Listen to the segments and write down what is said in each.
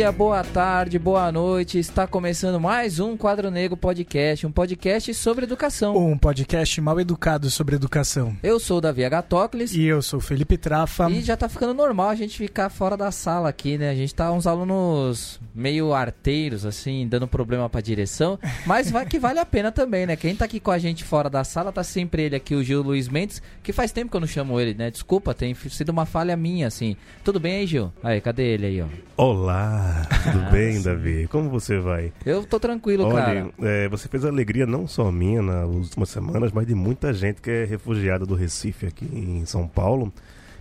Dia, boa tarde, boa noite. Está começando mais um Quadro Negro Podcast, um podcast sobre educação. Um podcast mal educado sobre educação. Eu sou o Davi Agatocles. E eu sou o Felipe Trafa. E já tá ficando normal a gente ficar fora da sala aqui, né? A gente tá uns alunos meio arteiros, assim, dando problema pra direção. Mas vai que vale a pena também, né? Quem tá aqui com a gente fora da sala tá sempre ele aqui, o Gil Luiz Mendes, que faz tempo que eu não chamo ele, né? Desculpa, tem sido uma falha minha, assim. Tudo bem aí, Gil? Aí, cadê ele aí, ó? Olá, tudo ah, bem, sim. Davi? Como você vai? Eu tô tranquilo, Olha, cara. É, você fez alegria não só minha nas últimas semanas, mas de muita gente que é refugiada do Recife aqui em São Paulo.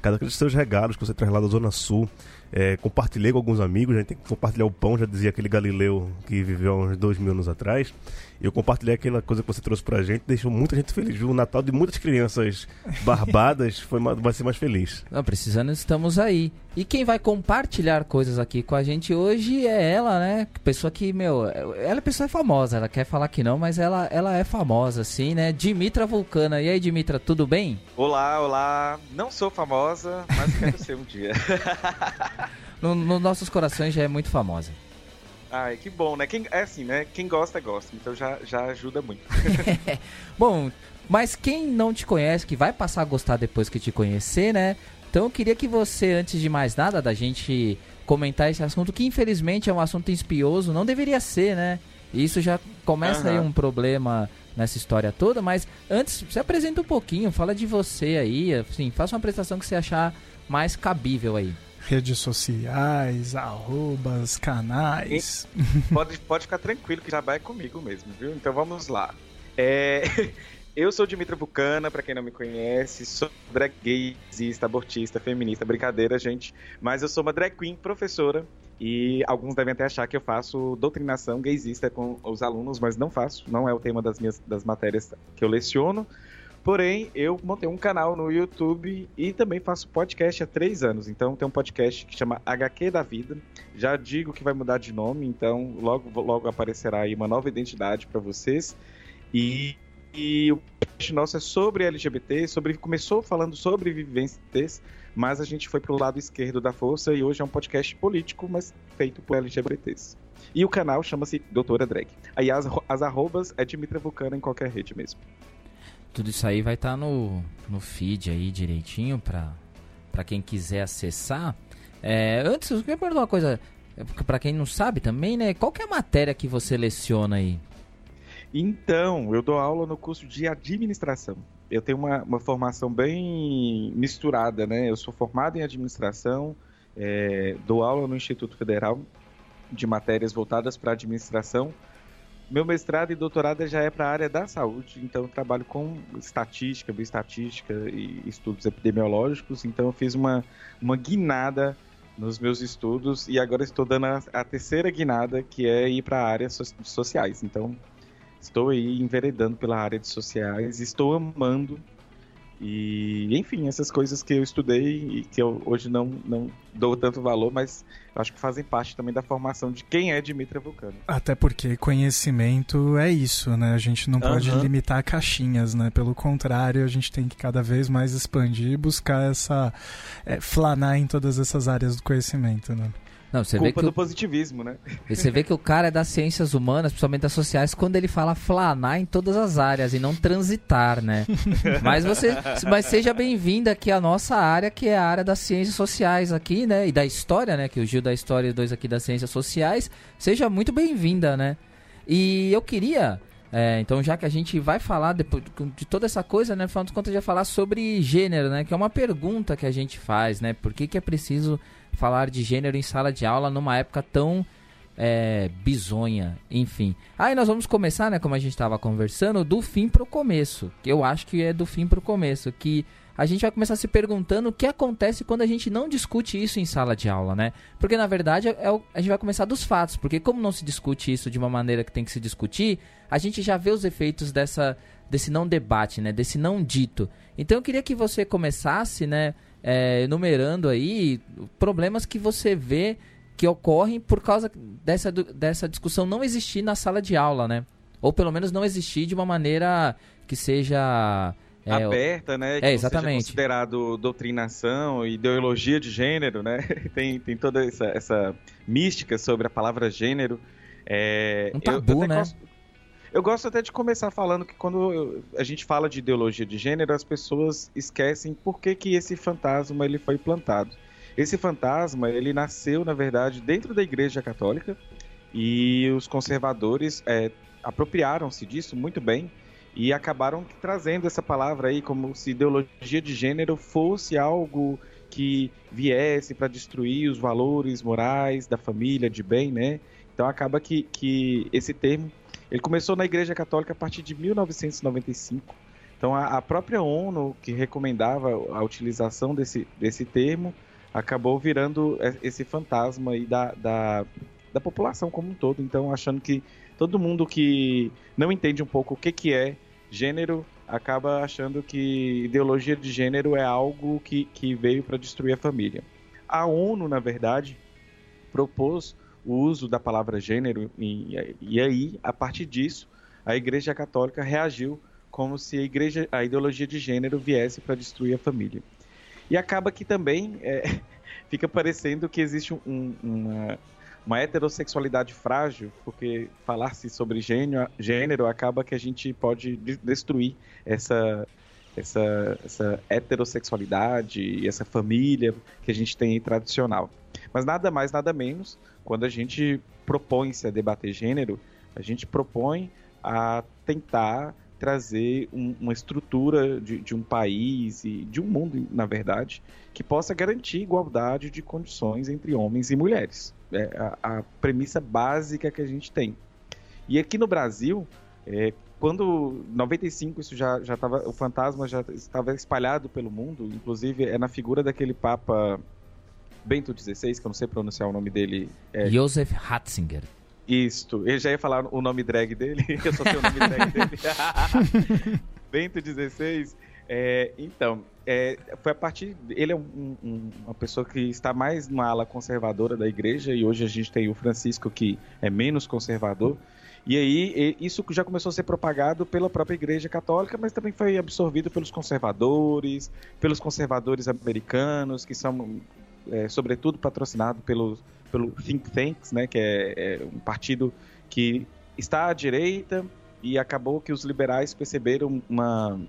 Cada um dos seus regalos que você traz lá da Zona Sul. É, compartilhei com alguns amigos, a gente tem que compartilhar o pão, já dizia aquele Galileu que viveu há uns dois mil anos atrás. Eu compartilhei aquela coisa que você trouxe pra gente, deixou muita gente feliz. O Natal de muitas crianças barbadas foi, vai ser mais feliz. Não, precisando, estamos aí. E quem vai compartilhar coisas aqui com a gente hoje é ela, né? Pessoa que, meu, ela é pessoa famosa, ela quer falar que não, mas ela, ela é famosa, assim, né? Dimitra Vulcana. E aí, Dimitra, tudo bem? Olá, olá. Não sou famosa, mas quero ser um dia. Nos no nossos corações já é muito famosa. Ai, que bom, né? Quem, é assim, né? Quem gosta, gosta. Então já, já ajuda muito. bom, mas quem não te conhece, que vai passar a gostar depois que te conhecer, né? Então eu queria que você, antes de mais nada, da gente comentar esse assunto, que infelizmente é um assunto espioso, não deveria ser, né? Isso já começa uhum. aí um problema nessa história toda, mas antes, se apresenta um pouquinho, fala de você aí, assim, faça uma apresentação que você achar mais cabível aí redes sociais, arrobas, canais. Pode, pode ficar tranquilo que já vai comigo mesmo, viu? Então vamos lá. É, eu sou Dimitra Vulcana, para quem não me conhece, sou drag gaysista, abortista, feminista, brincadeira, gente. Mas eu sou uma drag queen, professora, e alguns devem até achar que eu faço doutrinação gaysista com os alunos, mas não faço, não é o tema das minhas das matérias que eu leciono. Porém, eu montei um canal no YouTube e também faço podcast há três anos. Então, tem um podcast que chama HQ da Vida. Já digo que vai mudar de nome, então logo, logo aparecerá aí uma nova identidade para vocês. E, e o podcast nosso é sobre LGBT, sobre começou falando sobre vivências, mas a gente foi pro lado esquerdo da força e hoje é um podcast político, mas feito por LGBTs. E o canal chama-se Doutora Drag. Aí as, as arrobas é Dimitra Vulcana em qualquer rede mesmo. Tudo isso aí vai estar tá no, no feed aí direitinho para quem quiser acessar. É, antes, eu queria perguntar uma coisa, para quem não sabe também, né? Qual que é a matéria que você leciona aí? Então, eu dou aula no curso de administração. Eu tenho uma, uma formação bem misturada, né? Eu sou formado em administração, é, dou aula no Instituto Federal de matérias voltadas para administração meu mestrado e doutorado já é para a área da saúde, então trabalho com estatística, bioestatística e estudos epidemiológicos, então eu fiz uma, uma guinada nos meus estudos e agora estou dando a, a terceira guinada, que é ir para a área so, sociais. Então, estou aí enveredando pela área de sociais, estou amando e, enfim, essas coisas que eu estudei e que eu hoje não, não dou tanto valor, mas acho que fazem parte também da formação de quem é Dimitra Vulcano. Até porque conhecimento é isso, né? A gente não pode uhum. limitar caixinhas, né? Pelo contrário, a gente tem que cada vez mais expandir e buscar essa. É, flanar em todas essas áreas do conhecimento, né? Não, você Culpa vê que do o... positivismo, né? E você vê que o cara é das ciências humanas, principalmente das sociais, quando ele fala flanar em todas as áreas e não transitar, né? mas você, mas seja bem-vindo aqui à nossa área, que é a área das ciências sociais aqui, né? E da história, né? Que o Gil da história e dois aqui das ciências sociais. Seja muito bem-vinda, né? E eu queria é, então, já que a gente vai falar depois de toda essa coisa, né? Afinal de contas, já falar sobre gênero, né? Que é uma pergunta que a gente faz, né? Por que, que é preciso falar de gênero em sala de aula numa época tão é, bizonha, enfim. Aí nós vamos começar, né? Como a gente estava conversando, do fim pro começo. Que eu acho que é do fim pro começo. Que a gente vai começar se perguntando o que acontece quando a gente não discute isso em sala de aula, né? Porque na verdade é o, a gente vai começar dos fatos, porque como não se discute isso de uma maneira que tem que se discutir, a gente já vê os efeitos dessa desse não debate, né? Desse não dito. Então eu queria que você começasse, né? É, enumerando aí problemas que você vê que ocorrem por causa dessa, dessa discussão não existir na sala de aula, né? Ou pelo menos não existir de uma maneira que seja é, aberta, né? Que é, exatamente. considerado doutrinação, ideologia de gênero, né? tem, tem toda essa, essa mística sobre a palavra gênero. É, um tabu, eu, né? Gosto, eu gosto até de começar falando que quando a gente fala de ideologia de gênero, as pessoas esquecem por que, que esse fantasma ele foi plantado. Esse fantasma, ele nasceu, na verdade, dentro da Igreja Católica e os conservadores é, apropriaram-se disso muito bem e acabaram trazendo essa palavra aí como se ideologia de gênero fosse algo que viesse para destruir os valores morais da família de bem, né? Então acaba que, que esse termo ele começou na Igreja Católica a partir de 1995. Então a, a própria ONU que recomendava a utilização desse, desse termo acabou virando esse fantasma aí da, da, da população como um todo. Então achando que todo mundo que não entende um pouco o que, que é gênero acaba achando que ideologia de gênero é algo que, que veio para destruir a família. A ONU, na verdade, propôs o uso da palavra gênero e, e aí, a partir disso, a Igreja Católica reagiu como se a, igreja, a ideologia de gênero viesse para destruir a família. E acaba que também é, fica parecendo que existe um, uma, uma heterossexualidade frágil, porque falar-se sobre gênero, gênero acaba que a gente pode destruir essa, essa, essa heterossexualidade e essa família que a gente tem tradicional. Mas nada mais, nada menos, quando a gente propõe-se a debater gênero, a gente propõe a tentar trazer um, uma estrutura de, de, um país e de um mundo, na verdade, que possa garantir igualdade de condições entre homens e mulheres. É a, a premissa básica que a gente tem. E aqui no Brasil, é, quando 95 isso já já estava o fantasma já estava espalhado pelo mundo, inclusive é na figura daquele papa Bento XVI, que eu não sei pronunciar o nome dele. É... Joseph Ratzinger. Isto. Eu já ia falar o nome drag dele, eu só sei o nome drag dele. Bento XVI. É, então, é, foi a partir. Ele é um, um, uma pessoa que está mais numa ala conservadora da igreja, e hoje a gente tem o Francisco, que é menos conservador. E aí, isso já começou a ser propagado pela própria Igreja Católica, mas também foi absorvido pelos conservadores, pelos conservadores americanos, que são, é, sobretudo, patrocinados pelos pelo Think Tanks, né, que é, é, um partido que está à direita e acabou que os liberais perceberam uma,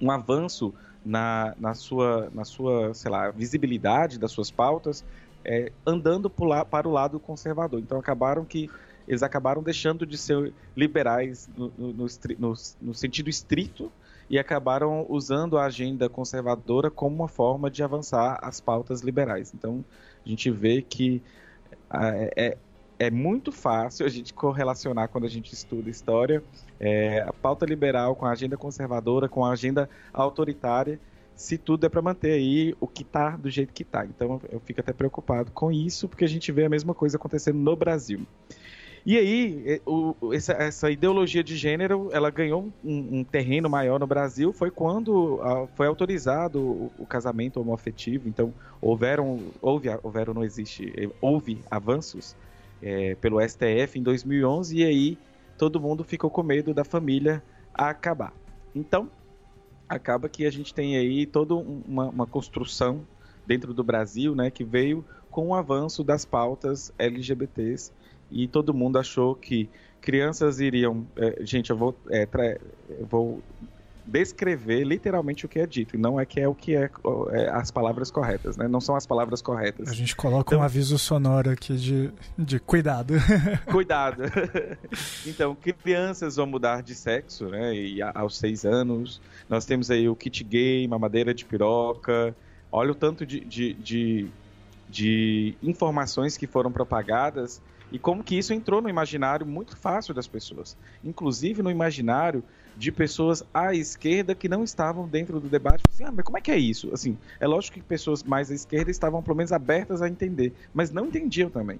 um avanço na, na, sua, na sua, sei lá, visibilidade das suas pautas, é, andando para o lado conservador. Então acabaram que eles acabaram deixando de ser liberais no, no, no, no sentido estrito e acabaram usando a agenda conservadora como uma forma de avançar as pautas liberais. Então a gente vê que é, é, é muito fácil a gente correlacionar quando a gente estuda história é, a pauta liberal com a agenda conservadora, com a agenda autoritária, se tudo é para manter aí o que está do jeito que está. Então eu fico até preocupado com isso, porque a gente vê a mesma coisa acontecendo no Brasil. E aí, é, o, essa, essa, ideologia de gênero, ela ganhou um, um terreno maior no Brasil, foi quando uh, foi autorizado o, o, casamento homoafetivo. Então, houveram, houve, houveram, não existe, eh, houve avanços é, pelo STF em 2011, e aí todo mundo ficou com medo da família acabar. Então, acaba que a gente tem aí toda uma, uma construção dentro do Brasil, né, que veio com o avanço das pautas LGBTs e todo mundo achou que crianças iriam. É, gente, eu vou, é, eu vou descrever literalmente o que é dito, e não é que é o que é, é, as palavras corretas, né? Não são as palavras corretas. A gente coloca então, um aviso sonoro aqui de, de cuidado. Cuidado. então, crianças vão mudar de sexo, né? E aos seis anos. Nós temos aí o kit gay, mamadeira de piroca. Olha o tanto de, de, de, de informações que foram propagadas e como que isso entrou no imaginário muito fácil das pessoas, inclusive no imaginário de pessoas à esquerda que não estavam dentro do debate. Assim, ah, mas como é que é isso? Assim, é lógico que pessoas mais à esquerda estavam pelo menos abertas a entender, mas não entendiam também.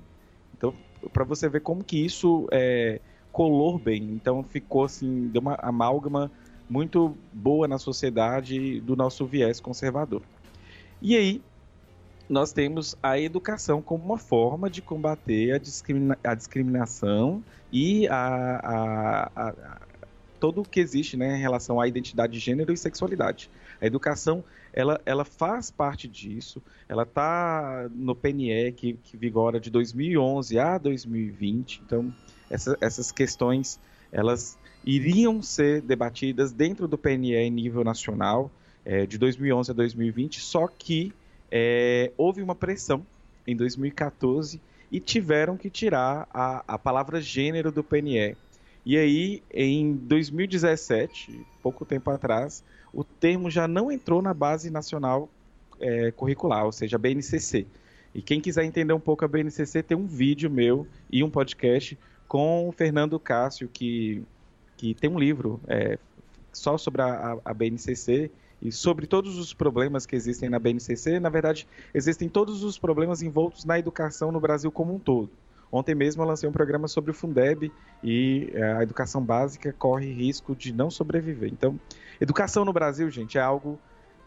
Então, para você ver como que isso é, colou bem, então ficou assim, deu uma amálgama muito boa na sociedade do nosso viés conservador. E aí, nós temos a educação como uma forma de combater a, discrimina a discriminação e a, a, a todo o que existe né, em relação à identidade de gênero e sexualidade. A educação ela, ela faz parte disso, ela está no PNE que, que vigora de 2011 a 2020, então essa, essas questões elas iriam ser debatidas dentro do PNE em nível nacional é, de 2011 a 2020, só que é, houve uma pressão em 2014 e tiveram que tirar a, a palavra gênero do PNE. E aí, em 2017, pouco tempo atrás, o termo já não entrou na base nacional é, curricular, ou seja, a BNCC. E quem quiser entender um pouco a BNCC, tem um vídeo meu e um podcast com o Fernando Cássio, que, que tem um livro é, só sobre a, a, BNCC e sobre todos os problemas que existem na BNCC. Na verdade, existem todos os problemas envoltos na educação no Brasil como um todo. Ontem mesmo eu lancei um programa sobre o Fundeb e é, a educação básica corre risco de não sobreviver. Então, educação no Brasil, gente, é algo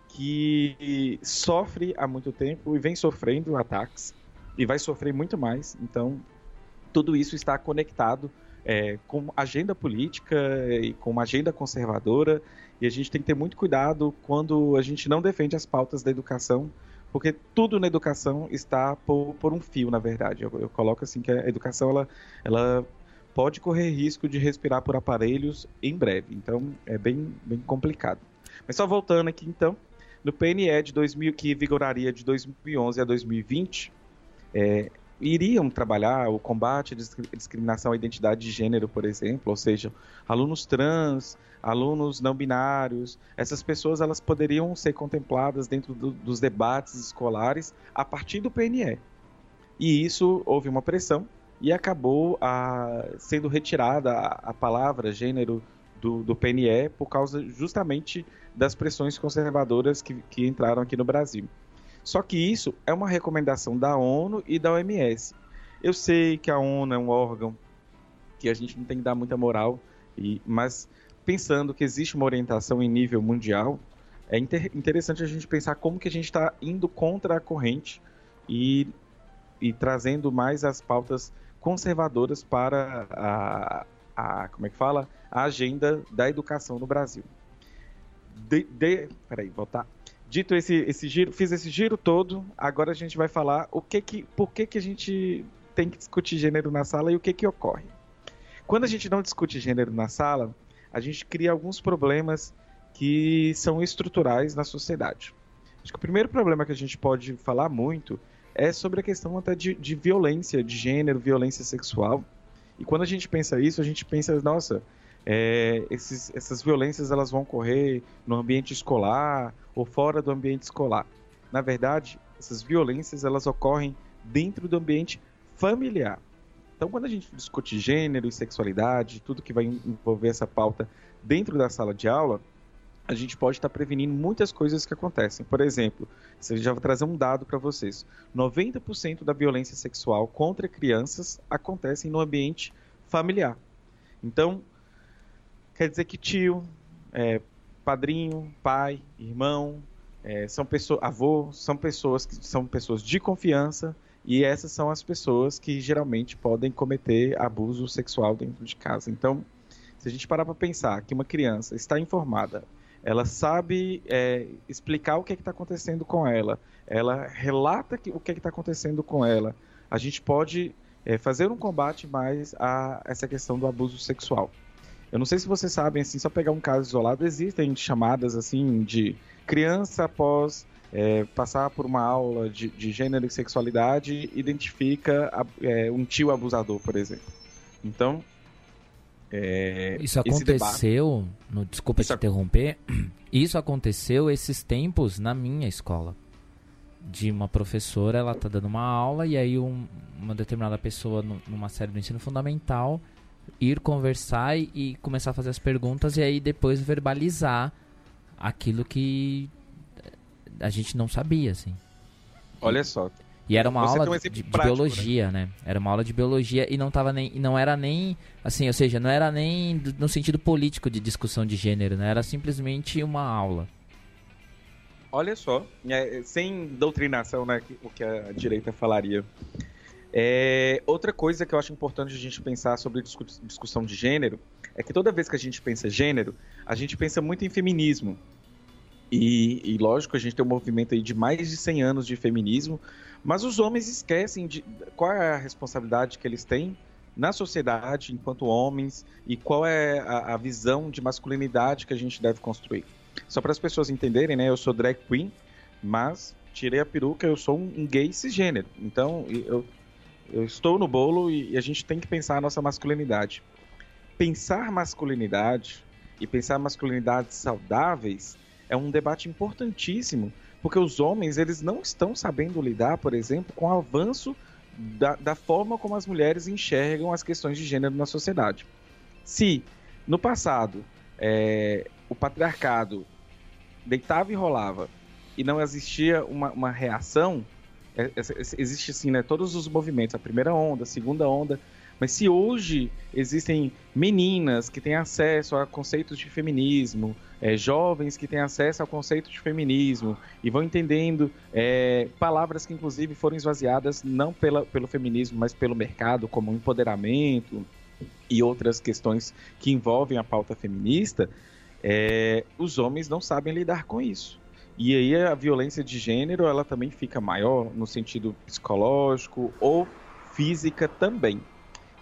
que sofre há muito tempo e vem sofrendo ataques e vai sofrer muito mais. Então, tudo isso está conectado é, com agenda política e com uma agenda conservadora e a gente tem que ter muito cuidado quando a gente não defende as pautas da educação porque tudo na educação está por, por um fio, na verdade. Eu, eu, coloco assim que a educação ela, ela pode correr risco de respirar por aparelhos em breve. Então é bem, bem complicado. Mas só voltando aqui então, no PNE de 2000 que vigoraria de 2011 a 2020, é, iriam trabalhar o combate à discriminação à identidade de gênero, por exemplo, ou seja, alunos trans, alunos não binários, essas pessoas elas poderiam ser contempladas dentro do, dos debates escolares a partir do PNE. E isso houve uma pressão e acabou a, sendo retirada a, a palavra gênero do, do, PNE por causa justamente das pressões conservadoras que, que entraram aqui no Brasil. Só que isso é uma recomendação da ONU e da OMS. Eu sei que a ONU é um órgão que a gente não tem que dar muita moral, e, mas pensando que existe uma orientação em nível mundial, é inter interessante a gente pensar como que a gente está indo contra a corrente e, e trazendo mais as pautas conservadoras para a, a como é que fala a agenda da educação no Brasil. De, de, peraí, voltar. Dito esse, esse giro, fiz esse giro todo, agora a gente vai falar o que que, por que que a gente tem que discutir gênero na sala e o que que ocorre. Quando a gente não discute gênero na sala, a gente cria alguns problemas que são estruturais na sociedade. Acho que o primeiro problema que a gente pode falar muito é sobre a questão até de, de violência de gênero, violência sexual. E quando a gente pensa isso, a gente pensa, nossa, é, esses, essas violências elas vão ocorrer no ambiente escolar ou fora do ambiente escolar. Na verdade, essas violências elas ocorrem dentro do ambiente familiar. Então, quando a gente discute gênero e sexualidade, tudo que vai envolver essa pauta dentro da sala de aula, a gente pode estar prevenindo muitas coisas que acontecem. Por exemplo, eu já vou trazer um dado para vocês: 90% da violência sexual contra crianças acontece no ambiente familiar. Então, quer dizer que tio, é, padrinho, pai, irmão, é, são pessoas, avô, são pessoas que são pessoas de confiança e essas são as pessoas que geralmente podem cometer abuso sexual dentro de casa. Então, se a gente parar para pensar que uma criança está informada, ela sabe é, explicar o que é está acontecendo com ela, ela relata que, o que é está acontecendo com ela, a gente pode é, fazer um combate mais a essa questão do abuso sexual. Eu não sei se vocês sabem, assim, só pegar um caso isolado, existem chamadas assim de criança após é, passar por uma aula de, de, gênero e sexualidade identifica é, um tio abusador, por exemplo. Então, é, isso aconteceu, no, desculpa isso te interromper, isso aconteceu esses tempos na minha escola. De uma professora, ela tá dando uma aula e aí um, uma determinada pessoa no, numa série do ensino fundamental ir conversar e, e começar a fazer as perguntas e aí depois verbalizar aquilo que a gente não sabia, assim. Olha só. E era uma Você aula um de, de prático, biologia, né? né? Era uma aula de biologia e não tava nem, não era nem, assim, ou seja, não era nem no sentido político de discussão de gênero, né? Era simplesmente uma aula. Olha só, é, sem doutrinação, né? O que a direita falaria. É, outra coisa que eu acho importante a gente pensar sobre discussão de gênero é que toda vez que a gente pensa gênero, a gente pensa muito em feminismo. E, e, lógico, a gente tem um movimento aí de mais de 100 anos de feminismo, mas os homens esquecem de qual é a responsabilidade que eles têm na sociedade enquanto homens e qual é a, a visão de masculinidade que a gente deve construir. Só para as pessoas entenderem, né? Eu sou drag queen, mas tirei a peruca, eu sou um gay cisgênero. Então, eu, eu estou no bolo e, e a gente tem que pensar a nossa masculinidade. Pensar masculinidade e pensar masculinidades saudáveis é um debate importantíssimo, porque os homens eles não estão sabendo lidar, por exemplo, com o avanço da, da forma como as mulheres enxergam as questões de gênero na sociedade. Se no passado é, o patriarcado deitava e rolava e não existia uma, uma reação, é, é, existe assim, né, todos os movimentos, a primeira onda, a segunda onda, mas se hoje existem meninas que têm acesso a conceitos de feminismo, é, jovens que têm acesso ao conceito de feminismo e vão entendendo é, palavras que inclusive foram esvaziadas não pela, pelo feminismo, mas pelo mercado, como empoderamento e outras questões que envolvem a pauta feminista, é, os homens não sabem lidar com isso. E aí a violência de gênero ela também fica maior no sentido psicológico ou física também.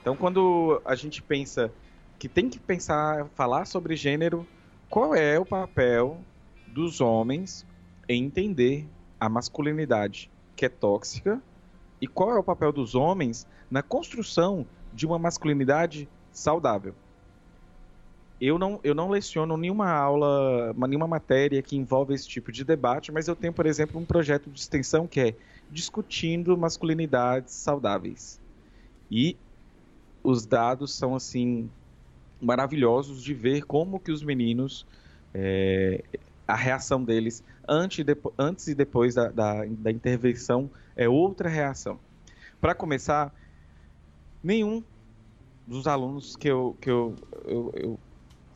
Então, quando a gente pensa que tem que pensar, falar sobre gênero, qual é o papel dos homens em entender a masculinidade que é tóxica e qual é o papel dos homens na construção de uma masculinidade saudável. Eu não, eu não leciono nenhuma aula, nenhuma matéria que envolve esse tipo de debate, mas eu tenho, por exemplo, um projeto de extensão que é discutindo masculinidades saudáveis. E os dados são assim maravilhosos de ver como que os meninos é, a reação deles antes, de, antes e depois da, da, da intervenção é outra reação. Para começar, nenhum dos alunos que eu, que eu, eu, eu,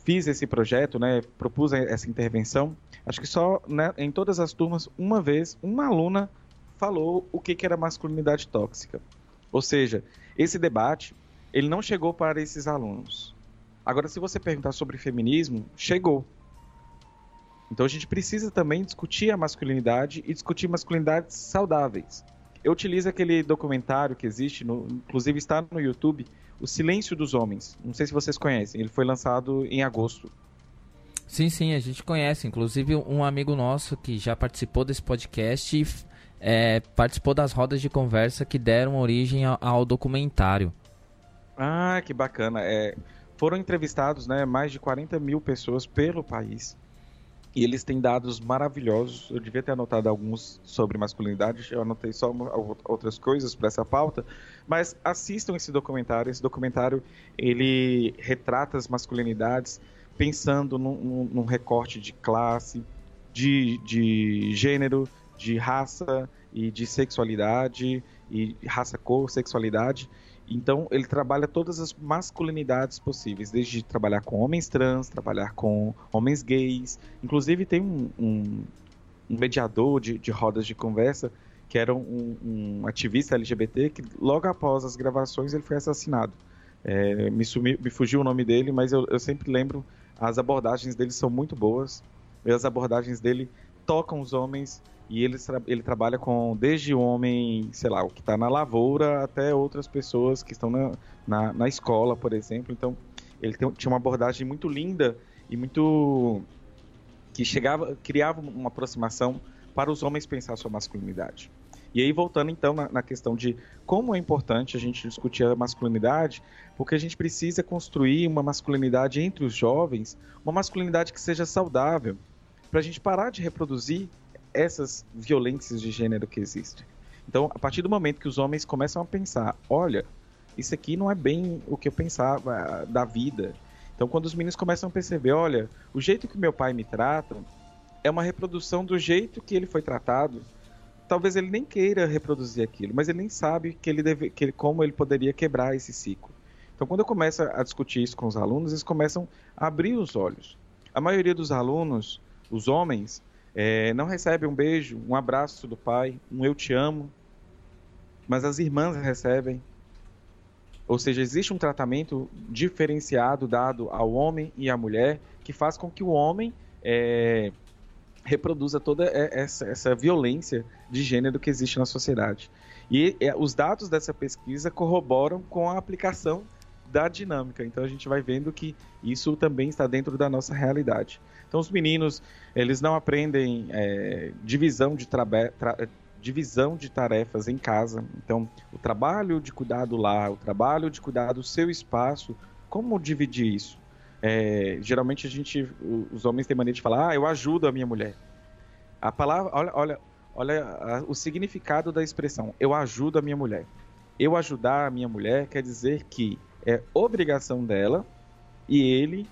fiz esse projeto, né, propus essa intervenção, acho que só né, em todas as turmas, uma vez, uma aluna falou o que, que era masculinidade tóxica. Ou seja, esse debate ele não chegou para esses alunos. Agora, se você perguntar sobre feminismo, chegou. Então a gente precisa também discutir a masculinidade e discutir masculinidades saudáveis. Eu utilizo aquele documentário que existe, no, inclusive está no YouTube, O Silêncio dos Homens. Não sei se vocês conhecem, ele foi lançado em agosto. Sim, sim, a gente conhece. Inclusive, um amigo nosso que já participou desse podcast é, participou das rodas de conversa que deram origem ao, ao documentário. Ah, que bacana. É, foram entrevistados né, mais de 40 mil pessoas pelo país. E eles têm dados maravilhosos. Eu devia ter anotado alguns sobre masculinidade, eu anotei só outras coisas para essa pauta. Mas assistam esse documentário. Esse documentário ele retrata as masculinidades pensando num, num recorte de classe, de, de gênero, de raça e de sexualidade, e raça, cor, sexualidade. Então, ele trabalha todas as masculinidades possíveis, desde trabalhar com homens trans, trabalhar com homens gays. Inclusive, tem um, um, um mediador de, de, rodas de conversa que era um, um, ativista LGBT que, logo após as gravações, ele foi assassinado. É, me, sumi, me, fugiu o nome dele, mas eu, eu sempre lembro, as abordagens dele são muito boas. E as abordagens dele tocam os homens e ele, ele trabalha com desde homem, sei lá, o que está na lavoura, até outras pessoas que estão na, na, na escola, por exemplo. Então, ele tem, tinha uma abordagem muito linda e muito. que chegava, criava uma aproximação para os homens pensar sua masculinidade. E aí, voltando então na, na, questão de como é importante a gente discutir a masculinidade, porque a gente precisa construir uma masculinidade entre os jovens, uma masculinidade que seja saudável, para a gente parar de reproduzir essas violências de gênero que existem. Então, a partir do momento que os homens começam a pensar, olha, isso aqui não é bem o que eu pensava da vida. Então, quando os meninos começam a perceber, olha, o jeito que meu pai me trata é uma reprodução do jeito que ele foi tratado. Talvez ele nem queira reproduzir aquilo, mas ele nem sabe que ele deve, que ele, como ele poderia quebrar esse ciclo. Então, quando eu começo a discutir isso com os alunos, eles começam a abrir os olhos. A maioria dos alunos, os homens, é, não recebe um beijo, um abraço do pai, um eu te amo, mas as irmãs recebem. Ou seja, existe um tratamento diferenciado dado ao homem e à mulher que faz com que o homem é, reproduza toda essa, essa, violência de gênero que existe na sociedade. E é, os dados dessa pesquisa corroboram com a aplicação da dinâmica. Então a gente vai vendo que isso também está dentro da nossa realidade. Então os meninos eles não aprendem é, divisão de trabalho divisão de tarefas em casa. Então, o trabalho de cuidar do lar, o trabalho de cuidar do seu espaço, como dividir isso? É, geralmente a gente, os homens têm mania de falar, ah, eu ajudo a minha mulher. A palavra, olha, olha, olha o significado da expressão, eu ajudo a minha mulher. Eu ajudar a minha mulher quer dizer que é obrigação dela e ele,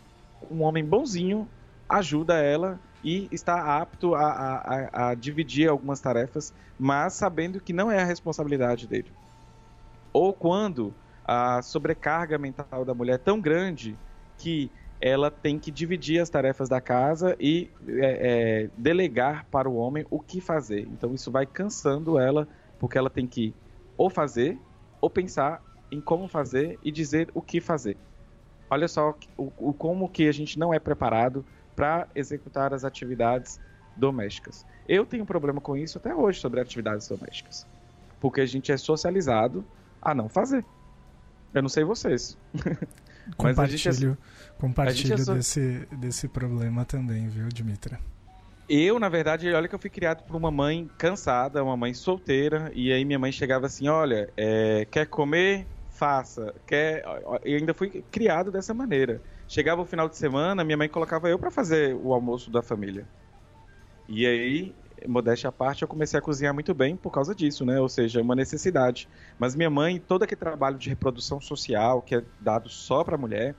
um homem bonzinho, ajuda ela e está apto a, a, a, dividir algumas tarefas, mas sabendo que não é a responsabilidade dele. Ou quando a sobrecarga mental da mulher é tão grande que ela tem que dividir as tarefas da casa e é, é, delegar para o homem o que fazer. Então isso vai cansando ela, porque ela tem que ou fazer, ou pensar em como fazer e dizer o que fazer. Olha só o, o como que a gente não é preparado para executar as atividades domésticas. Eu tenho um problema com isso até hoje sobre atividades domésticas, porque a gente é socializado a não fazer. Eu não sei vocês. Compartilho, é, compartilho é so... desse, desse problema também, viu, Dimitra? Eu, na verdade, olha que eu fui criado por uma mãe cansada, uma mãe solteira, e aí minha mãe chegava assim, olha, é, quer comer? Faça. Quer... E ainda fui criado dessa maneira. Chegava o final de semana, minha mãe colocava eu para fazer o almoço da família. E aí, modéstia à parte, eu comecei a cozinhar muito bem por causa disso, né? Ou seja, uma necessidade. Mas minha mãe, todo aquele trabalho de reprodução social que é dado só para mulher,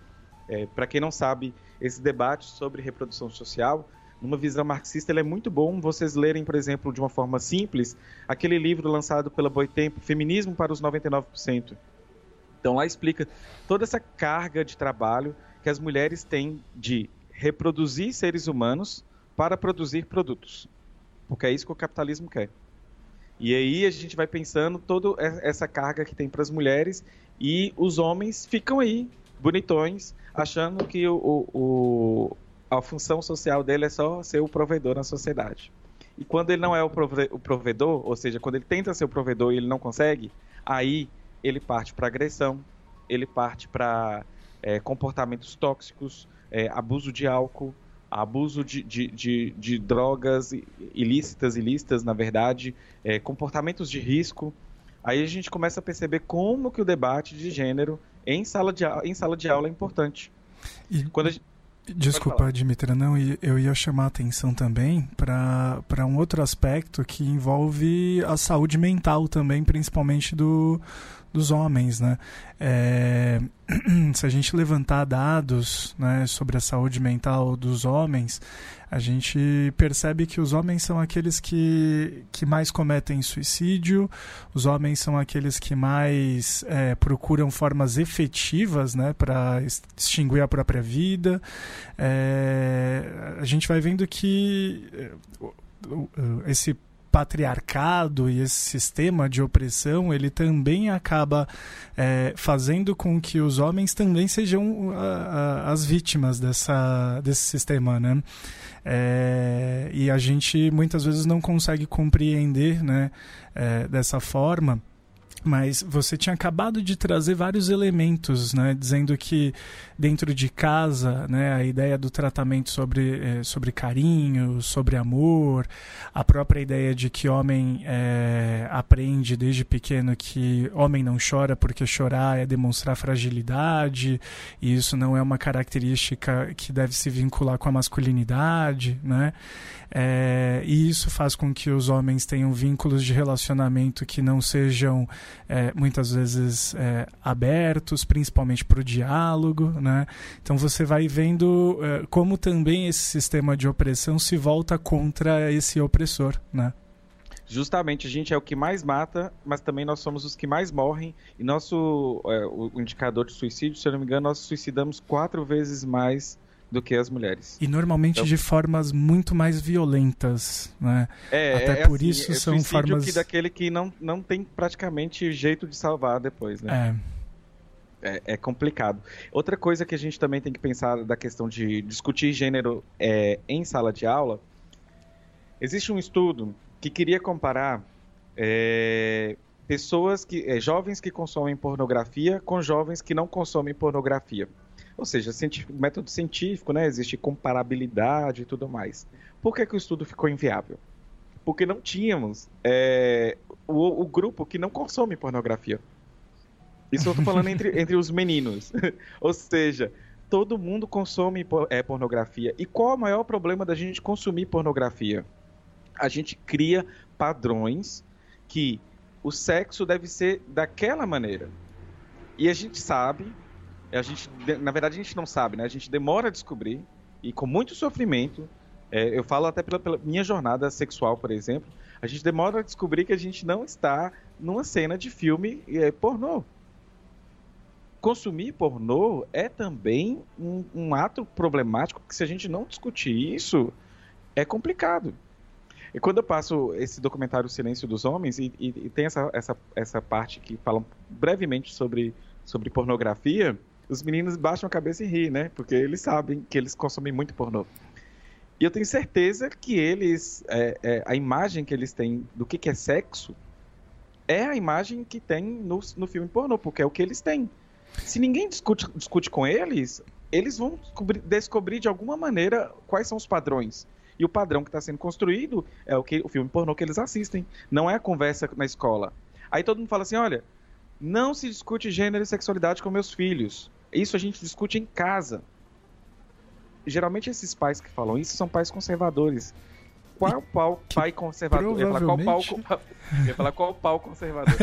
é, para quem não sabe, esse debate sobre reprodução social, numa visão marxista, é muito bom vocês lerem, por exemplo, de uma forma simples, aquele livro lançado pela Boitempo, Feminismo para os 99%. Então lá explica toda essa carga de trabalho que as mulheres têm de reproduzir seres humanos para produzir produtos. Porque é isso que o capitalismo quer. E aí a gente vai pensando toda essa carga que tem para as mulheres e os homens ficam aí, bonitões, achando que o, o, a função social dele é só ser o provedor na sociedade. E quando ele não é o, prove o provedor, ou seja, quando ele tenta ser o provedor e ele não consegue, aí ele parte para agressão, ele parte para é, comportamentos tóxicos, é, abuso de álcool, abuso de, de, de, de, drogas ilícitas, ilícitas, na verdade, é, comportamentos de risco. Aí a gente começa a perceber como que o debate de gênero em sala de, em sala de aula é importante. E, Quando gente... Desculpa, Dimitra, não, eu ia chamar a atenção também para um outro aspecto que envolve a saúde mental também, principalmente do, dos homens, né? É, se a gente levantar dados né, sobre a saúde mental dos homens, a gente percebe que os homens são aqueles que, que mais cometem suicídio, os homens são aqueles que mais é, procuram formas efetivas né, para extinguir a própria vida. É, a gente vai vendo que é, esse patriarcado e esse sistema de opressão ele também acaba é, fazendo com que os homens também sejam a, a, as vítimas dessa, desse sistema, né? É, e a gente muitas vezes não consegue compreender né, é, dessa forma mas você tinha acabado de trazer vários elementos, né, dizendo que dentro de casa, né, a ideia do tratamento sobre, eh, sobre carinho, sobre amor, a própria ideia de que homem eh, aprende desde pequeno que homem não chora porque chorar é demonstrar fragilidade e isso não é uma característica que deve se vincular com a masculinidade, né? É, e isso faz com que os homens tenham vínculos de relacionamento que não sejam é, muitas vezes é, abertos, principalmente para o diálogo. Né? Então você vai vendo é, como também esse sistema de opressão se volta contra esse opressor. Né? justamente a gente é o que mais mata, mas também nós somos os que mais morrem. E nosso é, o indicador de suicídio, se eu não me engano, nós suicidamos quatro vezes mais do que as mulheres. E normalmente então, de formas muito mais violentas, né? É, Até é por assim, isso é são formas que daquele que não, não tem praticamente jeito de salvar depois, né? É. É, é, complicado. Outra coisa que a gente também tem que pensar da questão de discutir gênero é, em sala de aula, existe um estudo que queria comparar é, pessoas que, é, jovens que consomem pornografia com jovens que não consomem pornografia. Ou seja, científico, método científico, né? Existe comparabilidade e tudo mais. Por que, que o estudo ficou inviável? Porque não tínhamos é, o, o grupo que não consome pornografia. Isso eu tô falando entre, entre os meninos. Ou seja, todo mundo consome é, pornografia. E qual é o maior problema da gente consumir pornografia? A gente cria padrões que o sexo deve ser daquela maneira. E a gente sabe, a gente, na verdade a gente não sabe, né? A gente demora a descobrir e com muito sofrimento. É, eu falo até pela, pela minha jornada sexual, por exemplo, a gente demora a descobrir que a gente não está numa cena de filme é, pornô consumir pornô é também um, um, ato problemático que se a gente não discutir isso é complicado. E quando eu passo esse documentário Silêncio dos Homens e, e, e tem essa, essa, essa parte que fala brevemente sobre, sobre pornografia, os meninos baixam a cabeça e riem, né? Porque eles sabem que eles consomem muito pornô. E eu tenho certeza que eles, é, é, a imagem que eles têm do que, que é sexo é a imagem que tem no, no filme pornô, porque é o que eles têm. Se ninguém discute, discute com eles, eles vão descobrir, descobrir de alguma maneira quais são os padrões. E o padrão que está sendo construído é o que o filme pornô que eles assistem. Não é a conversa na escola. Aí todo mundo fala assim: olha, não se discute gênero e sexualidade com meus filhos. Isso a gente discute em casa. Geralmente esses pais que falam isso são pais conservadores. Qual pau, pai conservador? Eu ia falar qual pau, ia falar qual pau conservador.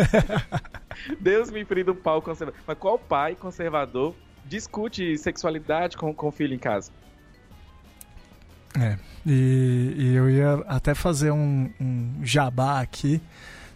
Deus me livre do pau conservador. Mas qual pai conservador discute sexualidade com, com o filho em casa? É, e, e eu ia até fazer um, um jabá aqui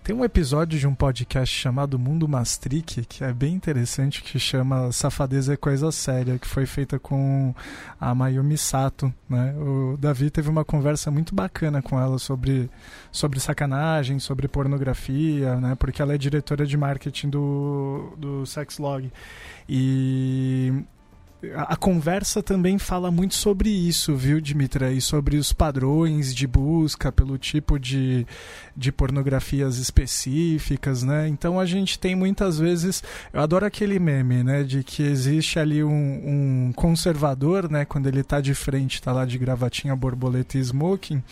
tem um episódio de um podcast chamado Mundo Maastricht, que é bem interessante, que chama Safadeza é Coisa Séria, que foi feita com a Mayumi Sato. Né? O Davi teve uma conversa muito bacana com ela sobre, sobre sacanagem, sobre pornografia, né? porque ela é diretora de marketing do, do Sexlog. E a, conversa também fala muito sobre isso, viu, Dimitra? E sobre os padrões de busca pelo tipo de, de pornografias específicas, né? Então a gente tem muitas vezes. Eu adoro aquele meme, né? De que existe ali um, um conservador, né? Quando ele tá de frente, tá lá de gravatinha, borboleta e smoking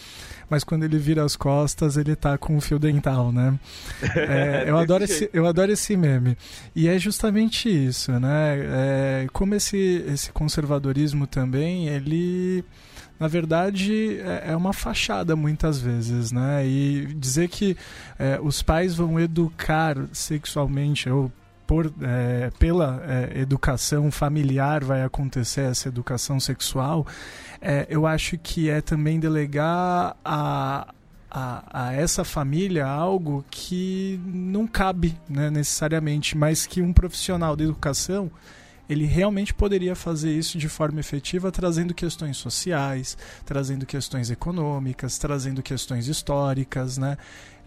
mas quando ele vira as costas, ele tá com um fio dental, né? É, eu, adoro esse, eu adoro esse meme. E é justamente isso, né? É, como esse, esse conservadorismo também, ele na verdade é, é uma fachada muitas vezes, né? E dizer que é, os pais vão educar sexualmente ou por, é, pela é, educação familiar vai acontecer essa educação sexual, é, eu acho que é também delegar a, a, a, essa família algo que não cabe né, necessariamente, mas que um profissional de educação ele realmente poderia fazer isso de forma efetiva, trazendo questões sociais, trazendo questões econômicas, trazendo questões históricas, né?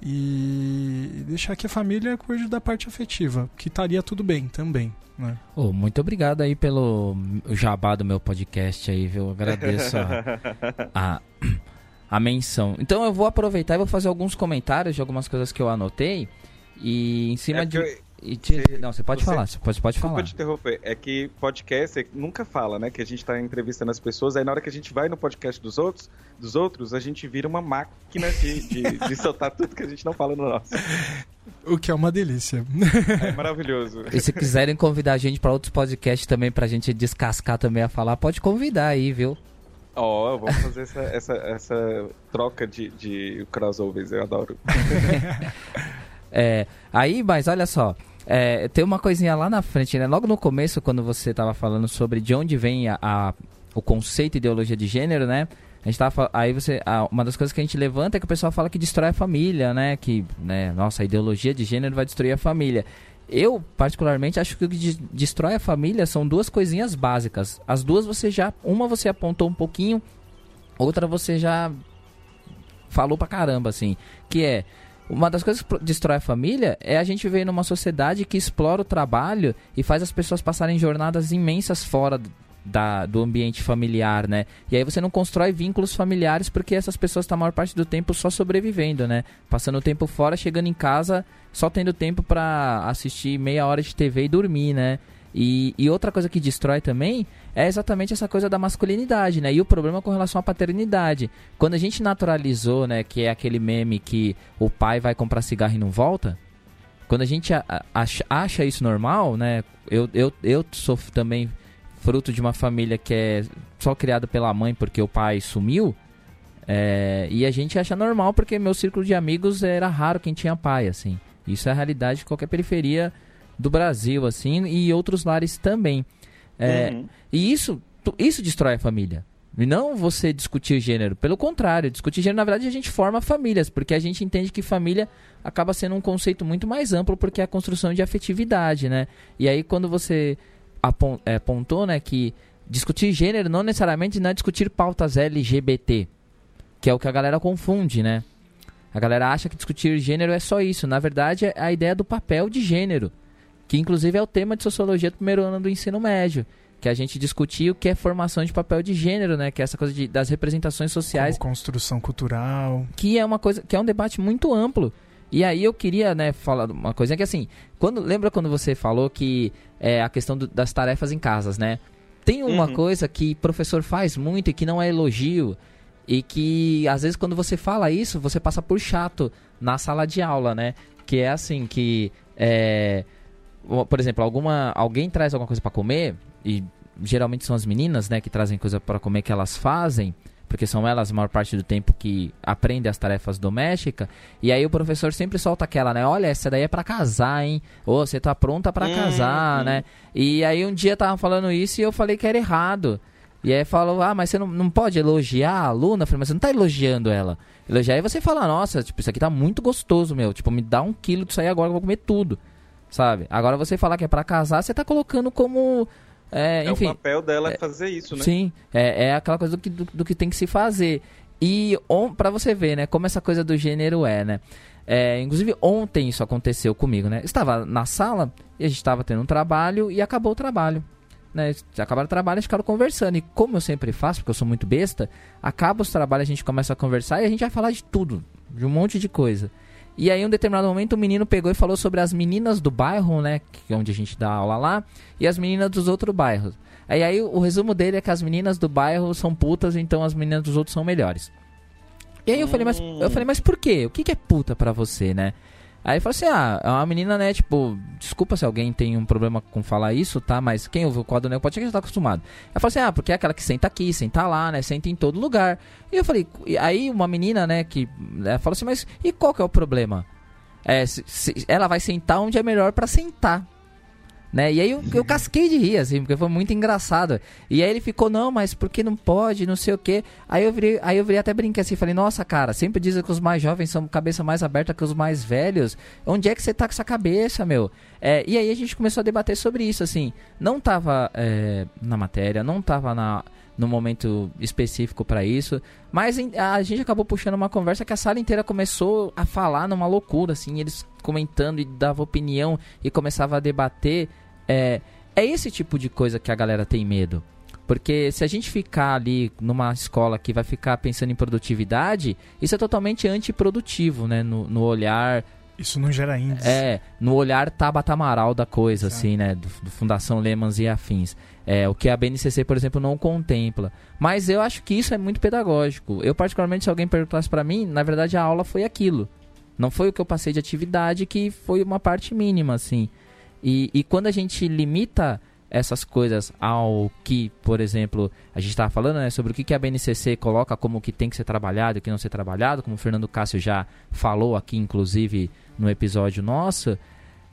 e deixar que a família cuide da parte afetiva, que estaria tudo bem também. Né? Oh, muito obrigado aí pelo jabá do meu podcast aí, viu? Eu agradeço a, a, a, menção. Então eu vou aproveitar e vou fazer alguns comentários de algumas coisas que eu anotei. E em cima é de. Eu te... Você, não, você pode você, falar, você pode, pode falar. te interromper. É que podcast nunca fala, né? Que a gente tá entrevistando as pessoas, aí na hora que a gente vai no podcast dos outros, dos outros, a gente vira uma máquina de, de, de soltar tudo que a gente não fala no nosso. O que é uma delícia. É maravilhoso. E se quiserem convidar a gente para outros podcasts também, pra gente descascar também a falar, pode convidar aí, viu? Ó, oh, vamos fazer essa, essa, essa troca de, de crossovers, eu adoro. é, aí, mas olha só, é, tem uma coisinha lá na frente, né? Logo no começo, quando você estava falando sobre de onde vem a, a, o conceito ideologia de gênero, né? A gente tava, aí você, uma das coisas que a gente levanta é que o pessoal fala que destrói a família, né? Que, né, nossa, a ideologia de gênero vai destruir a família. Eu, particularmente, acho que o que destrói a família são duas coisinhas básicas. As duas você já, uma você apontou um pouquinho, outra você já falou pra caramba, assim, que é uma das coisas que destrói a família é a gente viver numa sociedade que explora o trabalho e faz as pessoas passarem jornadas imensas fora da, do ambiente familiar, né? E aí você não constrói vínculos familiares porque essas pessoas estão a maior parte do tempo só sobrevivendo, né? Passando o tempo fora, chegando em casa, só tendo tempo para assistir meia hora de TV e dormir, né? E, e, outra coisa que destrói também é exatamente essa coisa da masculinidade, né? E o problema com relação à paternidade. Quando a gente naturalizou, né, que é aquele meme que o pai vai comprar cigarro e não volta, quando a gente acha, acha isso normal, né? Eu, eu, eu sou também fruto de uma família que é só criada pela mãe porque o pai sumiu. É, e a gente acha normal porque meu círculo de amigos era raro quem tinha pai, assim. Isso é a realidade de qualquer periferia do Brasil, assim, e outros lares também. É, uhum. E isso, isso destrói a família. E não você discutir gênero. Pelo contrário, discutir gênero, na verdade, a gente forma famílias, porque a gente entende que família acaba sendo um conceito muito mais amplo, porque é a construção de afetividade, né? E aí, quando você é, apontou, né, que discutir gênero não necessariamente não é discutir pautas LGBT, que é o que a galera confunde, né? A galera acha que discutir gênero é só isso. Na verdade, é a ideia do papel de gênero que inclusive é o tema de sociologia do primeiro ano do ensino médio, que a gente discutiu o que é formação de papel de gênero, né, que é essa coisa de, das representações sociais, Como construção cultural, que é uma coisa, que é um debate muito amplo. E aí eu queria, né, falar uma coisa que assim, quando lembra quando você falou que é a questão do, das tarefas em casas, né? Tem uma uhum. coisa que professor faz muito e que não é elogio e que às vezes quando você fala isso, você passa por chato na sala de aula, né? Que é assim que é, por exemplo, alguma alguém traz alguma coisa para comer e geralmente são as meninas, né, que trazem coisa para comer que elas fazem, porque são elas a maior parte do tempo que aprendem as tarefas domésticas. E aí o professor sempre solta aquela, né? Olha, essa daí é para casar, hein? Ou você tá pronta para hum, casar, hum. né? E aí um dia tava falando isso e eu falei que era errado. E aí falou, ah, mas você não, não pode elogiar a aluna? Eu falei, mas você não tá elogiando ela. Elogiar e você fala, nossa, tipo, isso aqui tá muito gostoso, meu. Tipo, me dá um quilo disso aí agora eu vou comer tudo sabe? Agora você falar que é para casar, você tá colocando como é, enfim, é o papel dela é, fazer isso, né? Sim, é, é aquela coisa do que, do, do que tem que se fazer. E para você ver, né, como essa coisa do gênero é, né? É, inclusive ontem isso aconteceu comigo, né? Estava na sala e a gente estava tendo um trabalho e acabou o trabalho. Né, acabaram o trabalho e ficaram conversando. E como eu sempre faço, porque eu sou muito besta, acaba os trabalhos, a gente começa a conversar e a gente vai falar de tudo, de um monte de coisa. E aí, em um determinado momento, o menino pegou e falou sobre as meninas do bairro, né? Que, é onde a gente dá aula lá, e as meninas dos outros bairros. Aí, aí o resumo dele é que as meninas do bairro são putas, então as meninas dos outros são melhores. E aí eu falei, mas eu falei, mas por quê? O que, que é puta pra você, né? Aí falou assim: ah, é uma menina, né? Tipo, desculpa se alguém tem um problema com falar isso, tá? Mas quem ouviu o quadro ser que já tá acostumado. Ela falou assim: ah, porque é aquela que senta aqui, senta lá, né? Senta em todo lugar. E eu falei: aí uma menina, né? Que né, falou assim: mas e qual que é o problema? É, se, se, ela vai sentar onde é melhor para sentar. Né? E aí eu, eu casquei de rir, assim, porque foi muito engraçado. E aí ele ficou, não, mas por que não pode, não sei o quê. Aí eu virei, aí eu virei até brinquei assim, falei, nossa, cara, sempre dizem que os mais jovens são cabeça mais aberta que os mais velhos. Onde é que você tá com essa cabeça, meu? É, e aí a gente começou a debater sobre isso, assim. Não tava é, na matéria, não tava na no momento específico para isso. Mas a gente acabou puxando uma conversa que a sala inteira começou a falar numa loucura, assim, eles comentando e dava opinião e começava a debater. É, é esse tipo de coisa que a galera tem medo. Porque se a gente ficar ali numa escola que vai ficar pensando em produtividade, isso é totalmente antiprodutivo, né? No, no olhar isso não gera índice. É, no olhar Tabata Amaral da coisa, Exato. assim, né? Do, do, Fundação Lemans e afins. É, o que a BNCC, por exemplo, não contempla. Mas eu acho que isso é muito pedagógico. Eu, particularmente, se alguém perguntasse para mim, na verdade a aula foi aquilo. Não foi o que eu passei de atividade, que foi uma parte mínima, assim. E, e quando a gente limita essas coisas ao que, por exemplo, a gente estava falando né, sobre o que, que a BNCC coloca como que tem que ser trabalhado e que não ser trabalhado, como o Fernando Cássio já falou aqui, inclusive, no episódio nosso,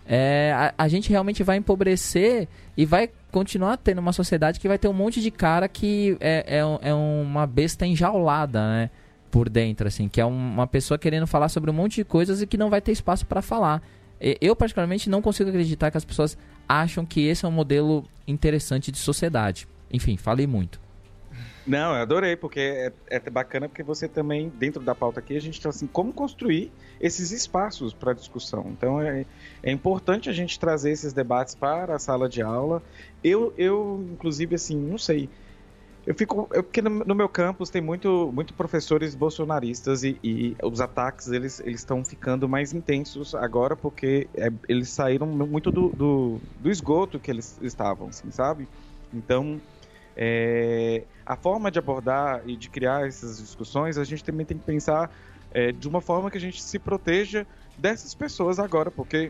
é, a, a, gente realmente vai empobrecer e vai continuar tendo uma sociedade que vai ter um monte de cara que é, é, é uma besta enjaulada, né? Por dentro, assim, que é uma pessoa querendo falar sobre um monte de coisas e que não vai ter espaço para falar. Eu, particularmente, não consigo acreditar que as pessoas acham que esse é um modelo interessante de sociedade. Enfim, falei muito. Não, eu adorei, porque é, é, bacana porque você também, dentro da pauta aqui, a gente está assim, como construir esses espaços para discussão. Então é, é importante a gente trazer esses debates para a sala de aula. Eu, eu inclusive, assim, não sei. Eu fico. Eu, porque no, no, meu campus tem muito, muito professores bolsonaristas e, e os ataques eles estão ficando mais intensos agora porque é, eles saíram muito do, do, do esgoto que eles estavam, assim, sabe? Então é, a forma de abordar e de criar essas discussões, a gente também tem que pensar é, de uma forma que a gente se proteja dessas pessoas agora, porque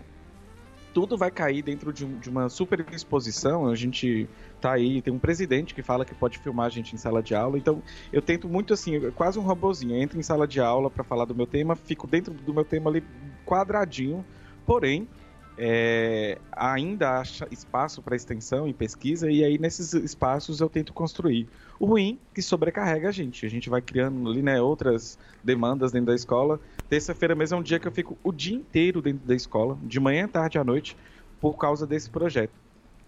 tudo vai cair dentro de, um, de uma super exposição. A gente tá aí, tem um presidente que fala que pode filmar a gente em sala de aula. Então, eu tento muito assim, quase um robozinho. Eu entro em sala de aula para falar do meu tema, fico dentro do meu tema ali quadradinho. Porém, é, ainda acha espaço para extensão e pesquisa, e aí nesses espaços eu tento construir. O ruim que sobrecarrega a gente. A gente vai criando ali, né, outras demandas dentro da escola. Terça-feira mesmo é um dia que eu fico o dia inteiro dentro da escola, de manhã, tarde à noite, por causa desse projeto.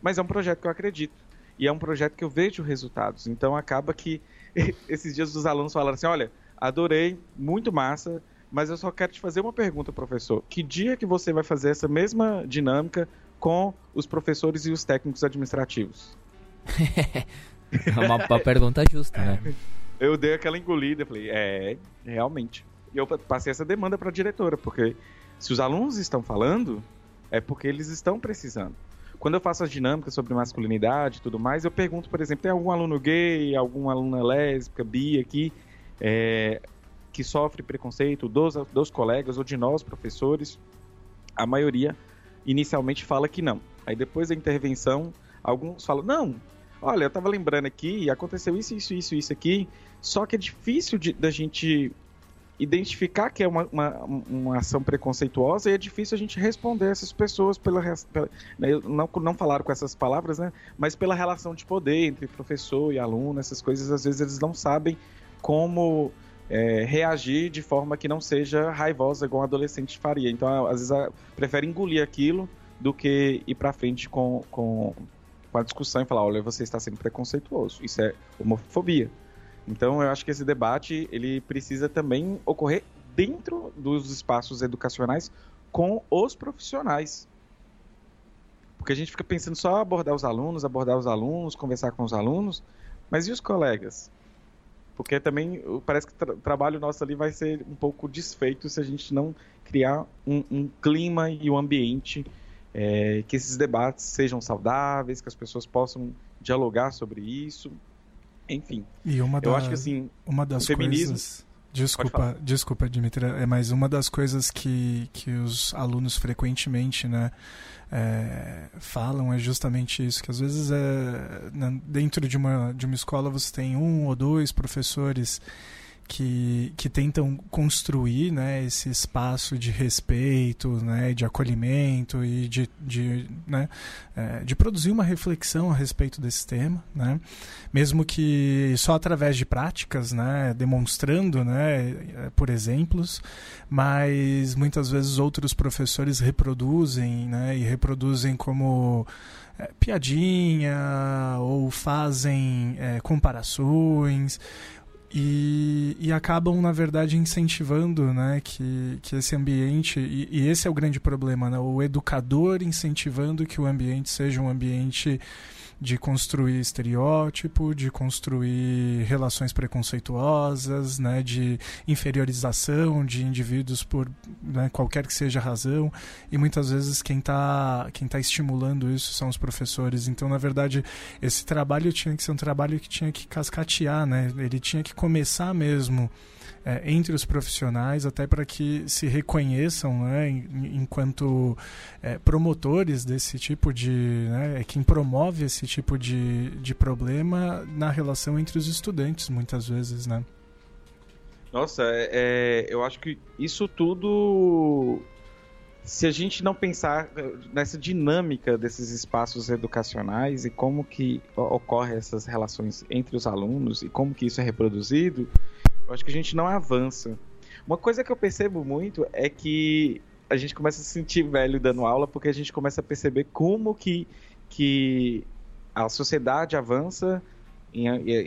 Mas é um projeto que eu acredito. E é um projeto que eu vejo resultados. Então acaba que esses dias os alunos falaram assim: olha, adorei, muito massa mas eu só quero te fazer uma pergunta, professor. Que dia que você vai fazer essa mesma dinâmica com os professores e os técnicos administrativos? é uma, uma pergunta justa, né? Eu dei aquela engolida, falei, é, realmente. E eu passei essa demanda para a diretora, porque se os alunos estão falando, é porque eles estão precisando. Quando eu faço as dinâmicas sobre masculinidade e tudo mais, eu pergunto, por exemplo, tem algum aluno gay, alguma aluna lésbica, bi aqui? É, que sofre preconceito dos, dos colegas ou de nós, professores, a maioria inicialmente fala que não. Aí depois da intervenção, alguns falam: não, olha, eu estava lembrando aqui, aconteceu isso, isso, isso, isso aqui, só que é difícil de, da gente identificar que é uma, uma, uma, ação preconceituosa e é difícil a gente responder essas pessoas pela, pela né, não, não falaram com essas palavras, né, mas pela relação de poder entre professor e aluno, essas coisas às vezes eles não sabem como é, reagir de forma que não seja raivosa, igual um adolescente faria. Então, às vezes, prefere engolir aquilo do que ir para frente com, com, com a discussão e falar: olha, você está sendo preconceituoso. Isso é homofobia. Então, eu acho que esse debate ele precisa também ocorrer dentro dos espaços educacionais com os profissionais. Porque a gente fica pensando só abordar os alunos, abordar os alunos, conversar com os alunos, mas e os colegas? Porque também parece que o trabalho nosso ali vai ser um pouco desfeito se a gente não criar um, um clima e um ambiente é, que esses debates sejam saudáveis, que as pessoas possam dialogar sobre isso. Enfim. E uma eu da, acho que assim, uma das feminismo, coisas Desculpa, desculpa, Dimitri, é mais uma das coisas que, que os alunos frequentemente, né, é, falam é justamente isso, que às vezes é, dentro de uma, de uma escola você tem um ou dois professores que, que tentam construir né, esse espaço de respeito, né, de acolhimento e de, de, né, é, de produzir uma reflexão a respeito desse tema, né, mesmo que só através de práticas, né, demonstrando né, é, por exemplos, mas muitas vezes outros professores reproduzem né, e reproduzem como é, piadinha ou fazem é, comparações e, e, acabam, na verdade, incentivando né, que, que esse ambiente, e, e esse é o grande problema, né, o educador incentivando que o ambiente seja um ambiente de construir estereótipo, de construir relações preconceituosas, né, de inferiorização de indivíduos por né, qualquer que seja a razão, e muitas vezes quem está quem tá estimulando isso são os professores. Então, na verdade, esse trabalho tinha que ser um trabalho que tinha que cascatear, né? ele tinha que começar mesmo é, entre os profissionais, até para que se reconheçam né, enquanto é, promotores desse tipo de. Né, é quem promove esse tipo de, de problema na relação entre os estudantes, muitas vezes. Né? Nossa, é, é eu acho que isso tudo se a gente não pensar é, nessa dinâmica desses espaços educacionais e como que ocorre essas relações entre os alunos e como que isso é reproduzido, eu acho que a gente não avança. Uma coisa que eu percebo muito é que a gente começa a se sentir velho dando aula porque a gente começa a perceber como que, que a sociedade avança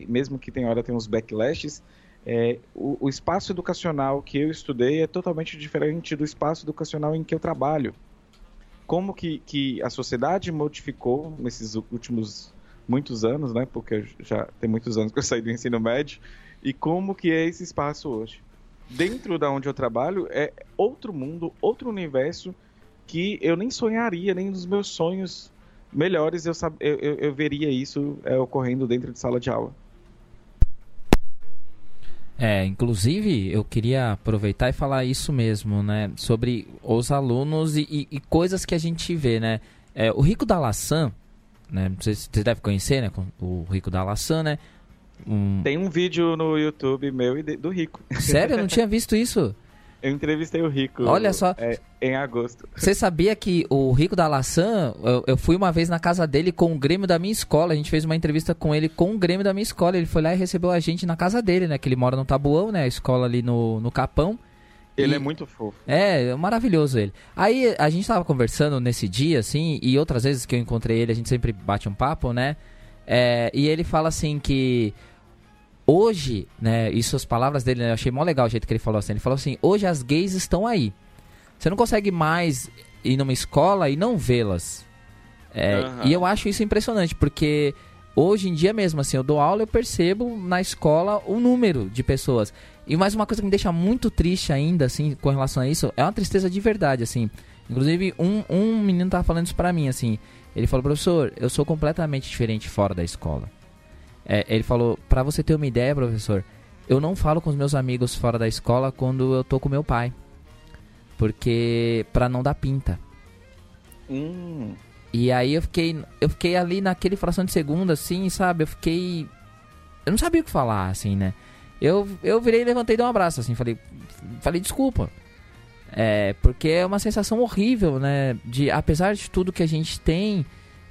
mesmo que tem hora tem uns backlashes, é, o, o, espaço educacional que eu estudei é totalmente diferente do espaço educacional em que eu trabalho. Como que, que a sociedade modificou nesses últimos muitos anos, né? Porque já tem muitos anos que eu saí do ensino médio, e como que é esse espaço hoje. Dentro da onde eu trabalho é outro mundo, outro universo que eu nem sonharia, nem nos meus sonhos melhores eu, eu, eu, eu veria isso é, ocorrendo dentro de sala de aula. É, inclusive eu queria aproveitar e falar isso mesmo, né? Sobre os alunos e, e, e coisas que a gente vê, né? É, o Rico da Laçã, né? Vocês, vocês devem conhecer, né? O Rico da Laçã, né? Um... Tem um vídeo no YouTube meu e do Rico. Sério? Eu não tinha visto isso. Eu entrevistei o Rico. Olha só. É, em agosto. Você sabia que o Rico da Laçã, eu, eu, fui uma vez na casa dele com o Grêmio da minha escola. A gente fez uma entrevista com ele com o Grêmio da minha escola. Ele foi lá e recebeu a gente na casa dele, né? Que ele mora no Tabuão, né? A escola ali no, no Capão. Ele e... é muito fofo. É, maravilhoso ele. Aí a gente tava conversando nesse dia, assim, e outras vezes que eu encontrei ele, a gente sempre bate um papo, né? É, e ele fala assim que hoje, né, isso as palavras dele, né, eu achei mó legal o jeito que ele falou assim. Ele falou assim: "Hoje as gays estão aí. Você não consegue mais ir numa escola e não vê-las". É, uhum. E eu acho isso impressionante, porque hoje em dia mesmo, assim, eu dou aula, eu percebo na escola o número de pessoas. E mais uma coisa que me deixa muito triste ainda, assim, com relação a isso, é uma tristeza de verdade, assim. Inclusive, um, um menino tava falando isso pra mim, assim. Ele falou, professor, eu sou completamente diferente fora da escola. É, ele falou, para você ter uma ideia, professor, eu não falo com os meus amigos fora da escola quando eu tô com meu pai. Porque pra não dar pinta. Hum. E aí eu fiquei, eu fiquei ali naquele fração de segundo, assim, sabe? Eu fiquei. Eu não sabia o que falar, assim, né? Eu, eu virei, levantei e dei um abraço, assim, falei, falei desculpa. É, porque é uma sensação horrível, né? De, apesar de tudo que a gente tem,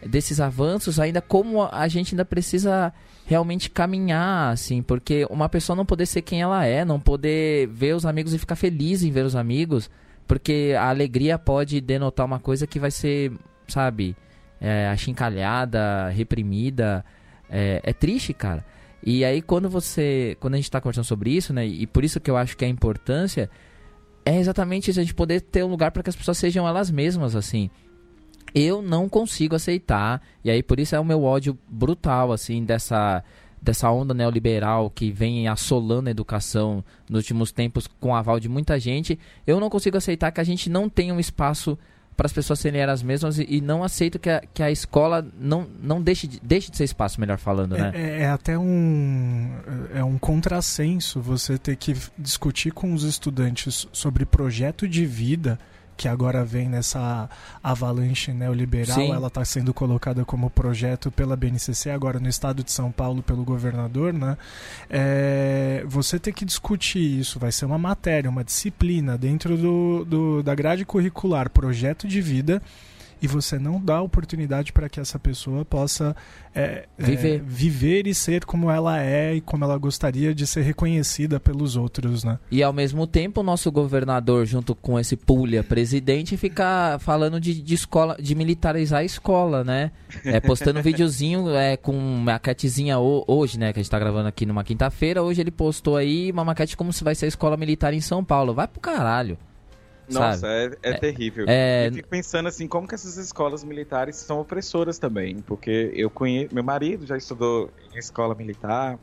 desses avanços, ainda como a gente ainda precisa realmente caminhar, assim, porque uma pessoa não poder ser quem ela é, não poder ver os amigos e ficar feliz em ver os amigos, porque a alegria pode denotar uma coisa que vai ser, sabe, é, achincalhada, reprimida. É, é triste, cara. E aí quando você, quando a gente está conversando sobre isso, né, e por isso que eu acho que a importância é exatamente isso, a gente poder ter um lugar para que as pessoas sejam elas mesmas, assim eu não consigo aceitar, e aí por isso é o meu ódio brutal, assim, dessa, dessa onda neoliberal que vem assolando a educação nos últimos tempos com aval de muita gente. Eu não consigo aceitar que a gente não tenha um espaço para as pessoas serem elas mesmas e, e, não aceito que a, que a escola não, não deixe, de, deixe de ser espaço, melhor falando, né? É, é, é até um, é um contrassenso você ter que discutir com os estudantes sobre projeto de vida que agora vem nessa avalanche neoliberal, Sim. ela está sendo colocada como projeto pela BNCC, agora no estado de São Paulo pelo governador, né? É, você tem que discutir isso, vai ser uma matéria, uma disciplina dentro do, do da grade curricular, projeto de vida, e você não dá oportunidade para que essa pessoa possa é, viver. É, viver e ser como ela é e como ela gostaria de ser reconhecida pelos outros, né? E ao mesmo tempo o nosso governador, junto com esse pulha presidente, fica falando de, de escola, de militarizar a escola, né? É, postando um videozinho é, com maquetezinha hoje, né? Que a gente tá gravando aqui numa quinta-feira. Hoje ele postou aí uma maquete como se vai ser a escola militar em São Paulo. Vai pro caralho. Nossa, é, é, é, terrível. É... Eu fico pensando assim, como que essas escolas militares são opressoras também, porque eu conheço, meu marido já estudou em escola militar,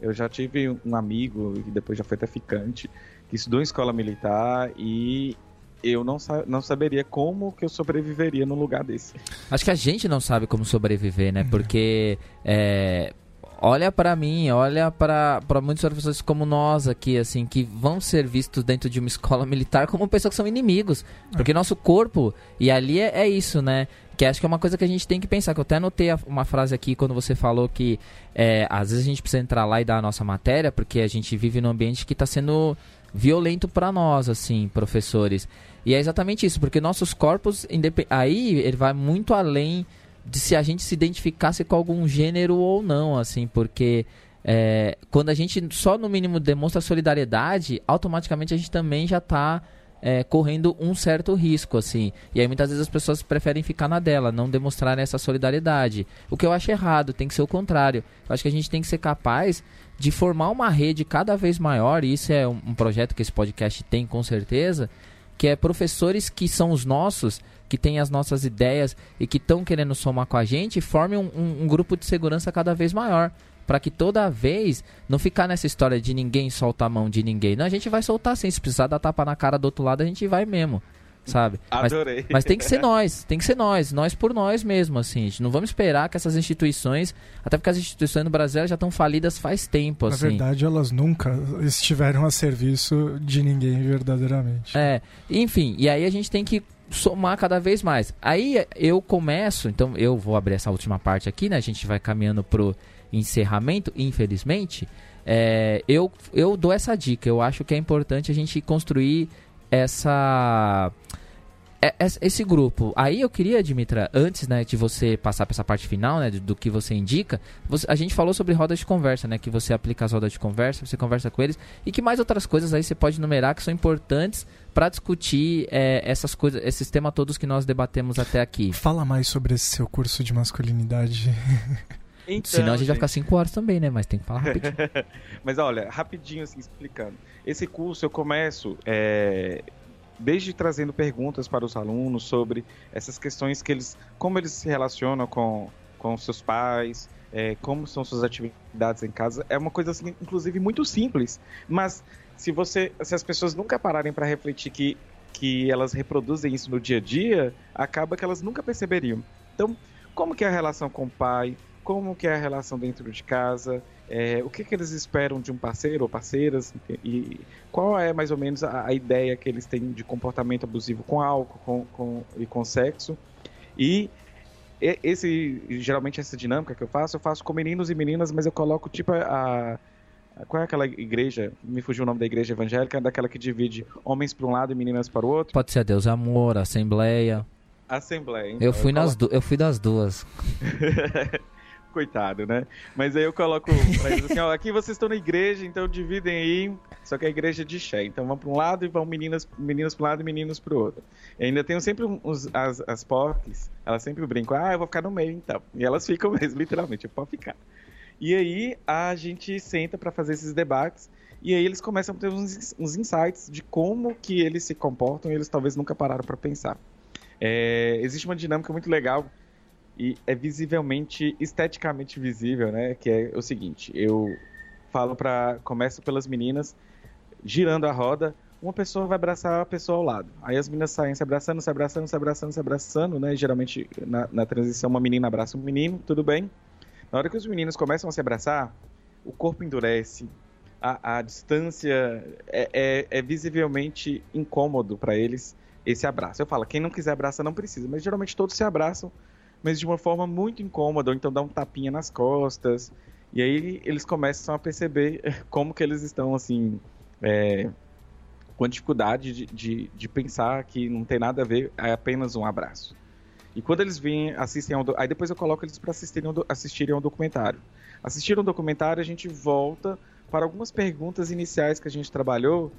eu já tive um amigo, e depois já foi até ficante, que estudou em escola militar e eu não, não saberia como que eu sobreviveria num lugar desse. Acho que a gente não sabe como sobreviver, né? Uhum. Porque é, olha para mim, olha para muitos professores como nós aqui, assim, que vão ser vistos dentro de uma escola militar como pessoas que são inimigos. Porque nosso corpo, e ali é, é, isso, né? Que acho que é uma coisa que a gente tem que pensar. Que eu até anotei uma frase aqui quando você falou que é, às vezes a gente precisa entrar lá e dar a nossa matéria, porque a gente vive num ambiente que está sendo violento para nós, assim, professores. E é exatamente isso, porque nossos corpos, aí ele vai muito além de se a gente se identificasse com algum gênero ou não, assim, porque é, quando a gente só no mínimo demonstra solidariedade, automaticamente a gente também já está é, correndo um certo risco, assim. E aí muitas vezes as pessoas preferem ficar na dela, não demonstrar essa solidariedade. O que eu acho errado, tem que ser o contrário. Eu acho que a gente tem que ser capaz de formar uma rede cada vez maior, e isso é um, um projeto que esse podcast tem com certeza, que é professores que são os nossos, que têm as nossas ideias e que estão querendo somar com a gente, formem um, um, um grupo de segurança cada vez maior para que toda vez não ficar nessa história de ninguém solta a mão de ninguém. Não, a gente vai soltar sim. Se precisar dar tapa na cara do outro lado, a gente vai mesmo. Sabe? Adorei. Mas, mas tem que ser nós, tem que ser nós, nós por nós mesmo, assim. A gente não vamos esperar que essas instituições, até porque as instituições no Brasil já estão falidas faz tempo, assim. Na verdade, elas nunca estiveram a serviço de ninguém verdadeiramente. É, enfim, e aí a gente tem que somar cada vez mais. Aí eu começo, então eu vou abrir essa última parte aqui, né? A gente vai caminhando pro encerramento, infelizmente, é, eu, eu dou essa dica. Eu acho que é importante a gente construir essa é, esse grupo. Aí eu queria, Dimitra, antes né, de você passar para essa parte final, né, do, do que você indica, você, a gente falou sobre rodas de conversa, né, que você aplica as rodas de conversa, você conversa com eles, e que mais outras coisas aí você pode numerar que são importantes para discutir é, essas coisas, esses temas todos que nós debatemos até aqui. Fala mais sobre esse seu curso de masculinidade. Então, Senão a gente, gente vai ficar 5 horas também, né? Mas tem que falar rapidinho. Mas olha, rapidinho assim, explicando. Esse curso eu começo é, desde trazendo perguntas para os alunos sobre essas questões que eles. como eles se relacionam com, com seus pais, é, como são suas atividades em casa. É uma coisa assim, inclusive, muito simples. Mas se você. Se as pessoas nunca pararem para refletir que, que elas reproduzem isso no dia a dia, acaba que elas nunca perceberiam. Então, como que é a relação com o pai? Como que é a relação dentro de casa, é, o que, que eles esperam de um parceiro ou parceiras e qual é mais ou menos a, a ideia que eles têm de comportamento abusivo com álcool com, com, e com sexo. E esse geralmente essa dinâmica que eu faço, eu faço com meninos e meninas, mas eu coloco tipo a, a qual é aquela igreja? Me fugiu o nome da igreja evangélica, daquela que divide homens para um lado e meninas para o outro. Pode ser Deus Amor, Assembleia. Assembleia. Então, eu fui eu nas coloco... eu fui das duas. Coitado, né? Mas aí eu coloco pra eles assim, ó, aqui vocês estão na igreja, então dividem aí, só que a igreja é de Xé. Então vão para um lado e vão meninas, meninas para um lado e meninos para o outro. E ainda tenho sempre os, as, as porques, elas sempre brincam, ah, eu vou ficar no meio então. E elas ficam mesmo, literalmente, eu posso ficar. E aí a gente senta para fazer esses debates e aí eles começam a ter uns, uns insights de como que eles se comportam e eles talvez nunca pararam para pensar. É, existe uma dinâmica muito legal e é visivelmente, esteticamente visível, né? Que é o seguinte: eu falo para. Começo pelas meninas, girando a roda, uma pessoa vai abraçar a pessoa ao lado. Aí as meninas saem se abraçando, se abraçando, se abraçando, se abraçando, né? geralmente na, na transição uma menina abraça um menino, tudo bem. Na hora que os meninos começam a se abraçar, o corpo endurece, a, a distância é, é, é visivelmente incômodo para eles esse abraço. Eu falo, quem não quiser abraçar não precisa, mas geralmente todos se abraçam mas de uma forma muito incômoda, ou então dá um tapinha nas costas. E aí eles começam a perceber como que eles estão, assim, é, com dificuldade de, de, de, pensar que não tem nada a ver, é apenas um abraço. E quando eles vêm, assistem ao... Aí depois eu coloco eles para assistirem, assistirem ao documentário. Assistiram o documentário, a gente volta para algumas perguntas iniciais que a gente trabalhou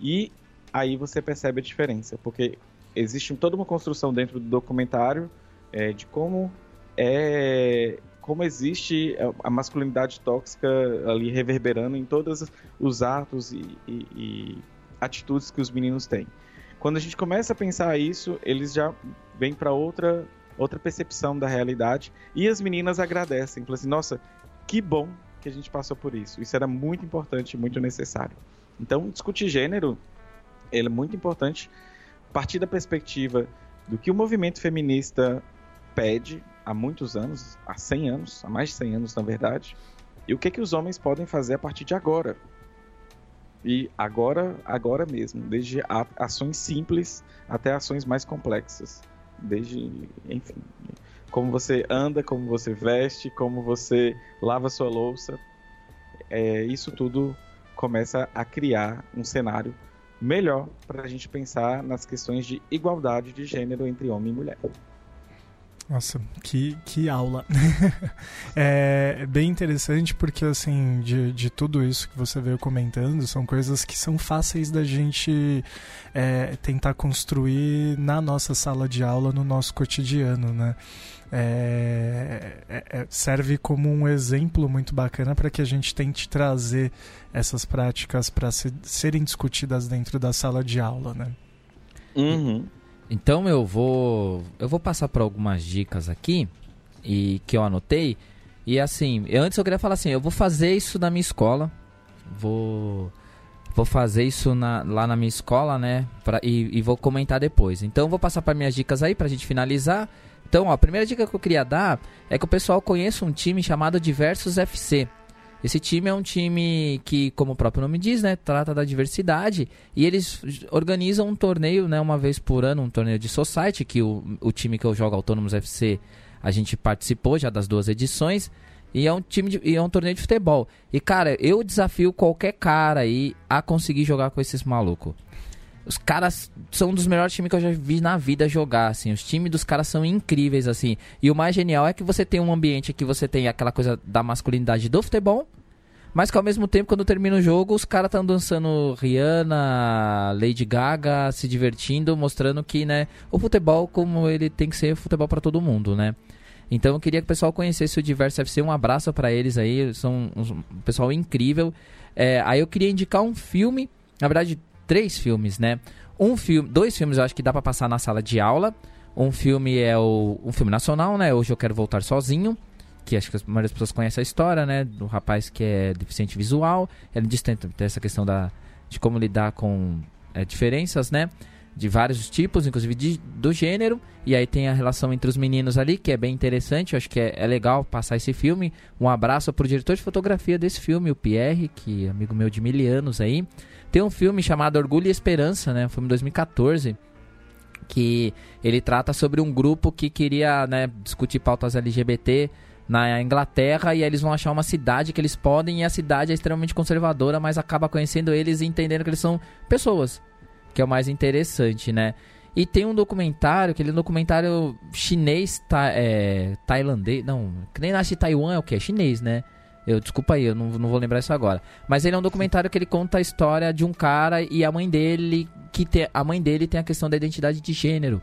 e aí você percebe a diferença, porque existe toda uma construção dentro do documentário é, de como é como existe a masculinidade tóxica ali reverberando em todos os atos e, e, e, atitudes que os meninos têm. Quando a gente começa a pensar isso, eles já vêm para outra outra percepção da realidade e as meninas agradecem, falam assim, nossa, que bom que a gente passou por isso. Isso era muito importante, muito necessário. Então, discutir gênero é muito importante a partir da perspectiva do que o movimento feminista pede há muitos anos, há 100 anos, há mais de 100 anos na verdade, e o que, que os homens podem fazer a partir de agora. E agora, agora mesmo, desde ações simples até ações mais complexas. Desde, enfim, como você anda, como você veste, como você lava sua louça. É, isso tudo começa a criar um cenário melhor para a gente pensar nas questões de igualdade de gênero entre homem e mulher. Nossa, que, que aula. é bem interessante porque, assim, de, de tudo isso que você veio comentando, são coisas que são fáceis da gente é, tentar construir na nossa sala de aula, no nosso cotidiano, né? É, é, é serve como um exemplo muito bacana para que a gente tente trazer essas práticas para se, serem discutidas dentro da sala de aula, né? Uhum. Então eu vou eu vou passar por algumas dicas aqui e que eu anotei. E assim, antes eu queria falar assim, eu vou fazer isso na minha escola. Vou vou fazer isso na, lá na minha escola, né? Pra, e, e vou comentar depois. Então vou passar para minhas dicas aí pra gente finalizar. Então, ó, a primeira dica que eu queria dar é que o pessoal conheça um time chamado Diversos FC. Esse time é um time que, como o próprio nome diz, né, trata da diversidade e eles organizam um torneio, né, uma vez por ano, um torneio de society que o, o time que eu jogo Autônomos FC, a gente participou já das duas edições. E é um time de, e é um torneio de futebol. E cara, eu desafio qualquer cara aí a conseguir jogar com esses malucos. Os caras são um dos melhores times que eu já vi na vida jogar, assim. Os times dos caras são incríveis, assim. E o mais genial é que você tem um ambiente que você tem aquela coisa da masculinidade do futebol, mas que ao mesmo tempo, quando termina o jogo, os caras estão dançando Rihanna, Lady Gaga, se divertindo, mostrando que, né, o futebol como ele tem que ser futebol para todo mundo, né? Então eu queria que o pessoal conhecesse o Diverso FC. Um abraço para eles aí, são um pessoal incrível. É, aí eu queria indicar um filme, na verdade, três filmes, né? Um filme, dois filmes eu acho que dá para passar na sala de aula. Um filme é o um filme nacional, né? Hoje eu quero voltar sozinho que acho que a maioria das pessoas conhece a história, né? Do rapaz que é deficiente visual. Ele diz tem, tem essa questão da, de como lidar com é, diferenças, né? De vários tipos, inclusive de, do gênero. E aí tem a relação entre os meninos ali, que é bem interessante. Eu acho que é, é legal passar esse filme. Um abraço pro diretor de fotografia desse filme, o Pierre, que é amigo meu de mil anos aí. Tem um filme chamado Orgulho e Esperança, né? Um filme de 2014 que ele trata sobre um grupo que queria né, discutir pautas LGBT na Inglaterra e eles vão achar uma cidade que eles podem e a cidade é extremamente conservadora, mas acaba conhecendo eles e entendendo que eles são pessoas, que é o mais interessante, né? E tem um documentário, aquele documentário chinês, ta, é, tailandês, não, que nem nasce Taiwan é o que? É chinês, né? Eu, desculpa aí, eu não, não vou lembrar isso agora. Mas ele é um documentário que ele conta a história de um cara e a mãe dele, que te, a mãe dele tem a questão da identidade de gênero.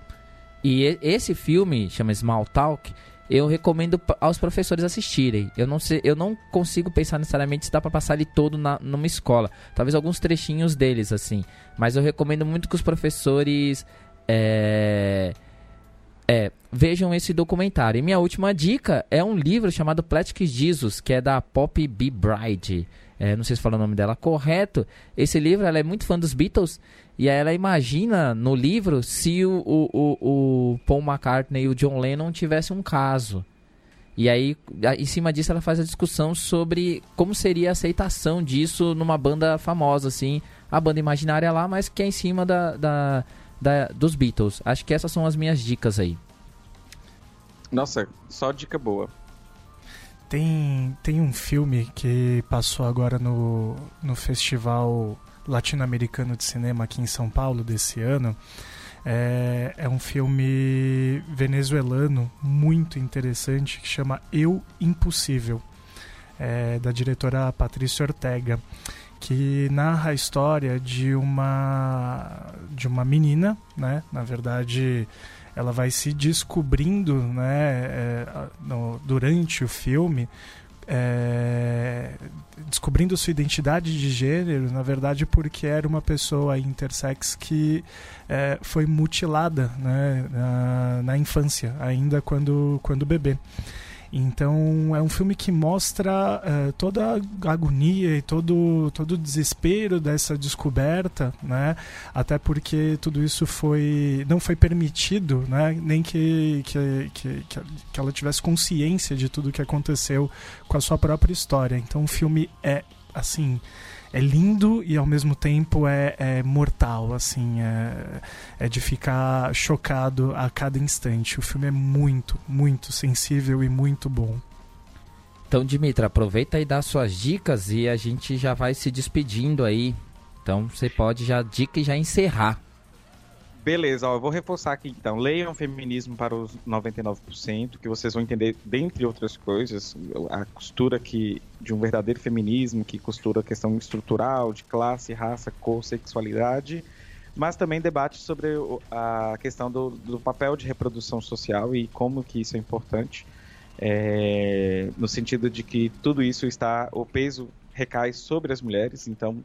E esse filme, chama Small Talk, eu recomendo aos professores assistirem. Eu não sei, eu não consigo pensar necessariamente se dá para passar ele todo na, numa escola. Talvez alguns trechinhos deles assim, mas eu recomendo muito que os professores é, é, vejam esse documentário. E minha última dica é um livro chamado Plastic Jesus, que é da Poppy B. Bride. É, não sei se fala o nome dela correto. Esse livro, ela é muito fã dos Beatles e aí ela imagina no livro se o, o, o, o Paul McCartney e o John Lennon tivessem um caso. E aí, em cima disso, ela faz a discussão sobre como seria a aceitação disso numa banda famosa, assim. A banda imaginária lá, mas que é em cima da, da, da, dos Beatles. Acho que essas são as minhas dicas aí. Nossa, só dica boa. Tem, tem um filme que passou agora no, no festival latino-americano de cinema aqui em São Paulo desse ano. É, é um filme venezuelano muito interessante que chama Eu Impossível, é, da diretora Patrícia Ortega, que narra a história de uma de uma menina, né? Na verdade, ela vai se descobrindo, né? É, no, durante o filme é, descobrindo sua identidade de gênero, na verdade, porque era uma pessoa intersex que é, foi mutilada né, na, na, infância, ainda quando, quando bebê. Então é um filme que mostra uh, toda a agonia e todo, todo o desespero dessa descoberta, né? Até porque tudo isso foi não foi permitido, né? Nem que, que, que, que ela tivesse consciência de tudo que aconteceu com a sua própria história. Então o filme é assim é lindo e ao mesmo tempo é, é mortal, assim, é, é, de ficar chocado a cada instante. O filme é muito, muito sensível e muito bom. Então, Dimitra, aproveita e dá suas dicas e a gente já vai se despedindo aí. Então, você pode já dica e já encerrar. Beleza, ó, eu vou reforçar aqui então. Leiam Feminismo para os 99%, que vocês vão entender, dentre outras coisas, a costura que, de um verdadeiro feminismo, que costura a questão estrutural, de classe, raça, cor, sexualidade, mas também debate sobre a questão do, do papel de reprodução social e como que isso é importante, é, no sentido de que tudo isso está, o peso recai sobre as mulheres, então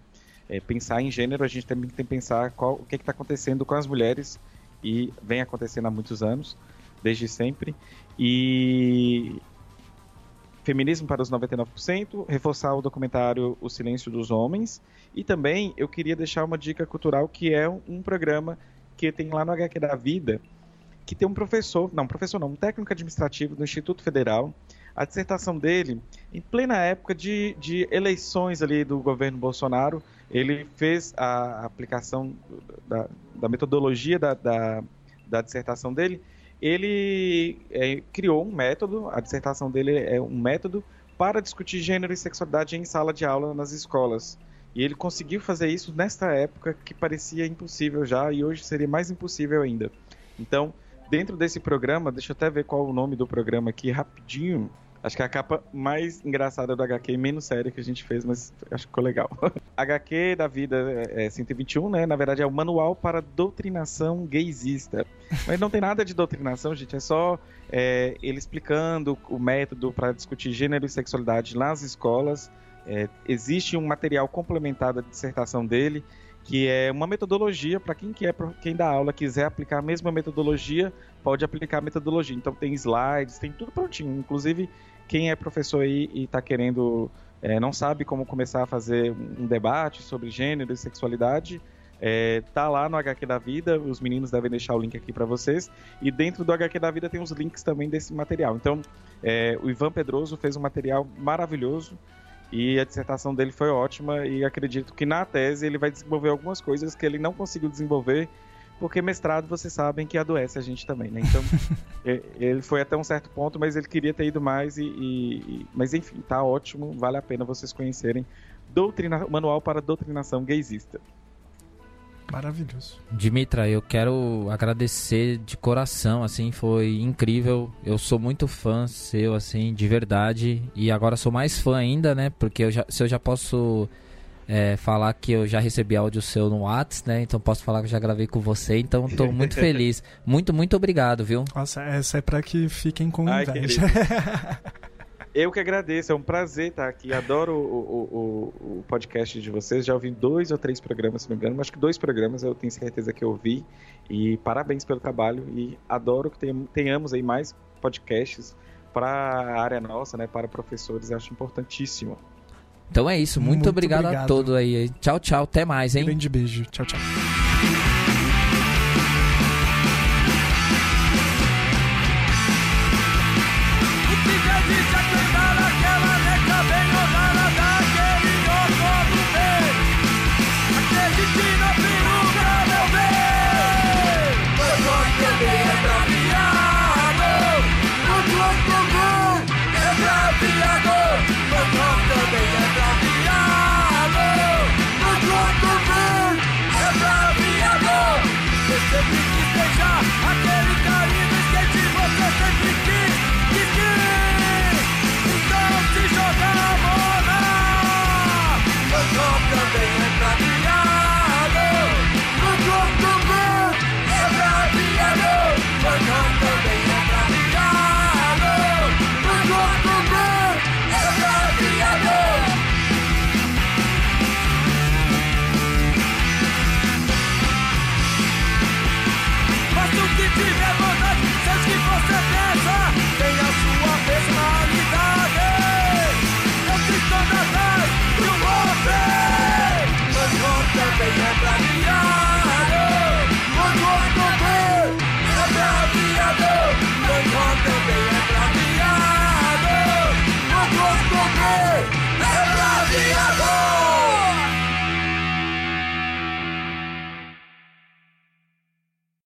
é, pensar em gênero, a gente também tem que pensar qual, o que está acontecendo com as mulheres e vem acontecendo há muitos anos, desde sempre. E Feminismo para os 99%, reforçar o documentário O Silêncio dos Homens e também eu queria deixar uma dica cultural que é um, um programa que tem lá no HQ da Vida, que tem um professor, não, professor não, um técnico administrativo do Instituto Federal, a dissertação dele, em plena época de, de eleições ali do governo Bolsonaro, ele fez a aplicação da, da metodologia da, da, da, dissertação dele. Ele é, criou um método, a dissertação dele é um método para discutir gênero e sexualidade em sala de aula nas escolas. E ele conseguiu fazer isso nesta época que parecia impossível já e hoje seria mais impossível ainda. Então, dentro desse programa, deixa eu até ver qual o nome do programa aqui rapidinho. Acho que é a capa mais engraçada do HQ e menos séria que a gente fez, mas acho que ficou legal. HQ da vida é 121, né? Na verdade é o Manual para Doutrinação Gaysista. Mas não tem nada de doutrinação, gente. É só é, ele explicando o método para discutir gênero e sexualidade nas escolas. É, existe um material complementar da dissertação dele que é uma metodologia para quem quer, quem dá aula quiser aplicar a mesma metodologia, pode aplicar a metodologia. Então tem slides, tem tudo prontinho. Inclusive quem é professor aí e está querendo, é, não sabe como começar a fazer um debate sobre gênero e sexualidade, é, tá lá no HQ da Vida, os meninos devem deixar o link aqui para vocês. E dentro do HQ da Vida tem os links também desse material. Então, é, o Ivan Pedroso fez um material maravilhoso e a dissertação dele foi ótima e acredito que na tese ele vai desenvolver algumas coisas que ele não conseguiu desenvolver porque mestrado vocês sabem que adoece a gente também, né? Então ele foi até um certo ponto, mas ele queria ter ido mais e, e, mas enfim, tá ótimo, vale a pena vocês conhecerem Doutrina, Manual para Doutrinação Gaysista. Maravilhoso. Dimitra, eu quero agradecer de coração, assim, foi incrível. Eu sou muito fã seu, assim, de verdade. E agora sou mais fã ainda, né? Porque eu já, se eu já posso é, falar que eu já recebi áudio seu no Whats, né? Então posso falar que eu já gravei com você. Então estou muito feliz. Muito, muito obrigado, viu? Nossa, essa é para que fiquem com Ai, inveja. Eu que agradeço, é um prazer estar aqui. Adoro o, o, o, podcast de vocês. Já ouvi dois ou três programas, se não me engano, mas acho que dois programas eu tenho certeza que eu ouvi. E parabéns pelo trabalho. E adoro que tenhamos aí mais podcasts para a área nossa, né? Para professores, acho importantíssimo. Então é isso. Muito, Muito obrigado, obrigado, a todos aí. Tchau, tchau. Até mais, hein? grande beijo. Tchau, tchau.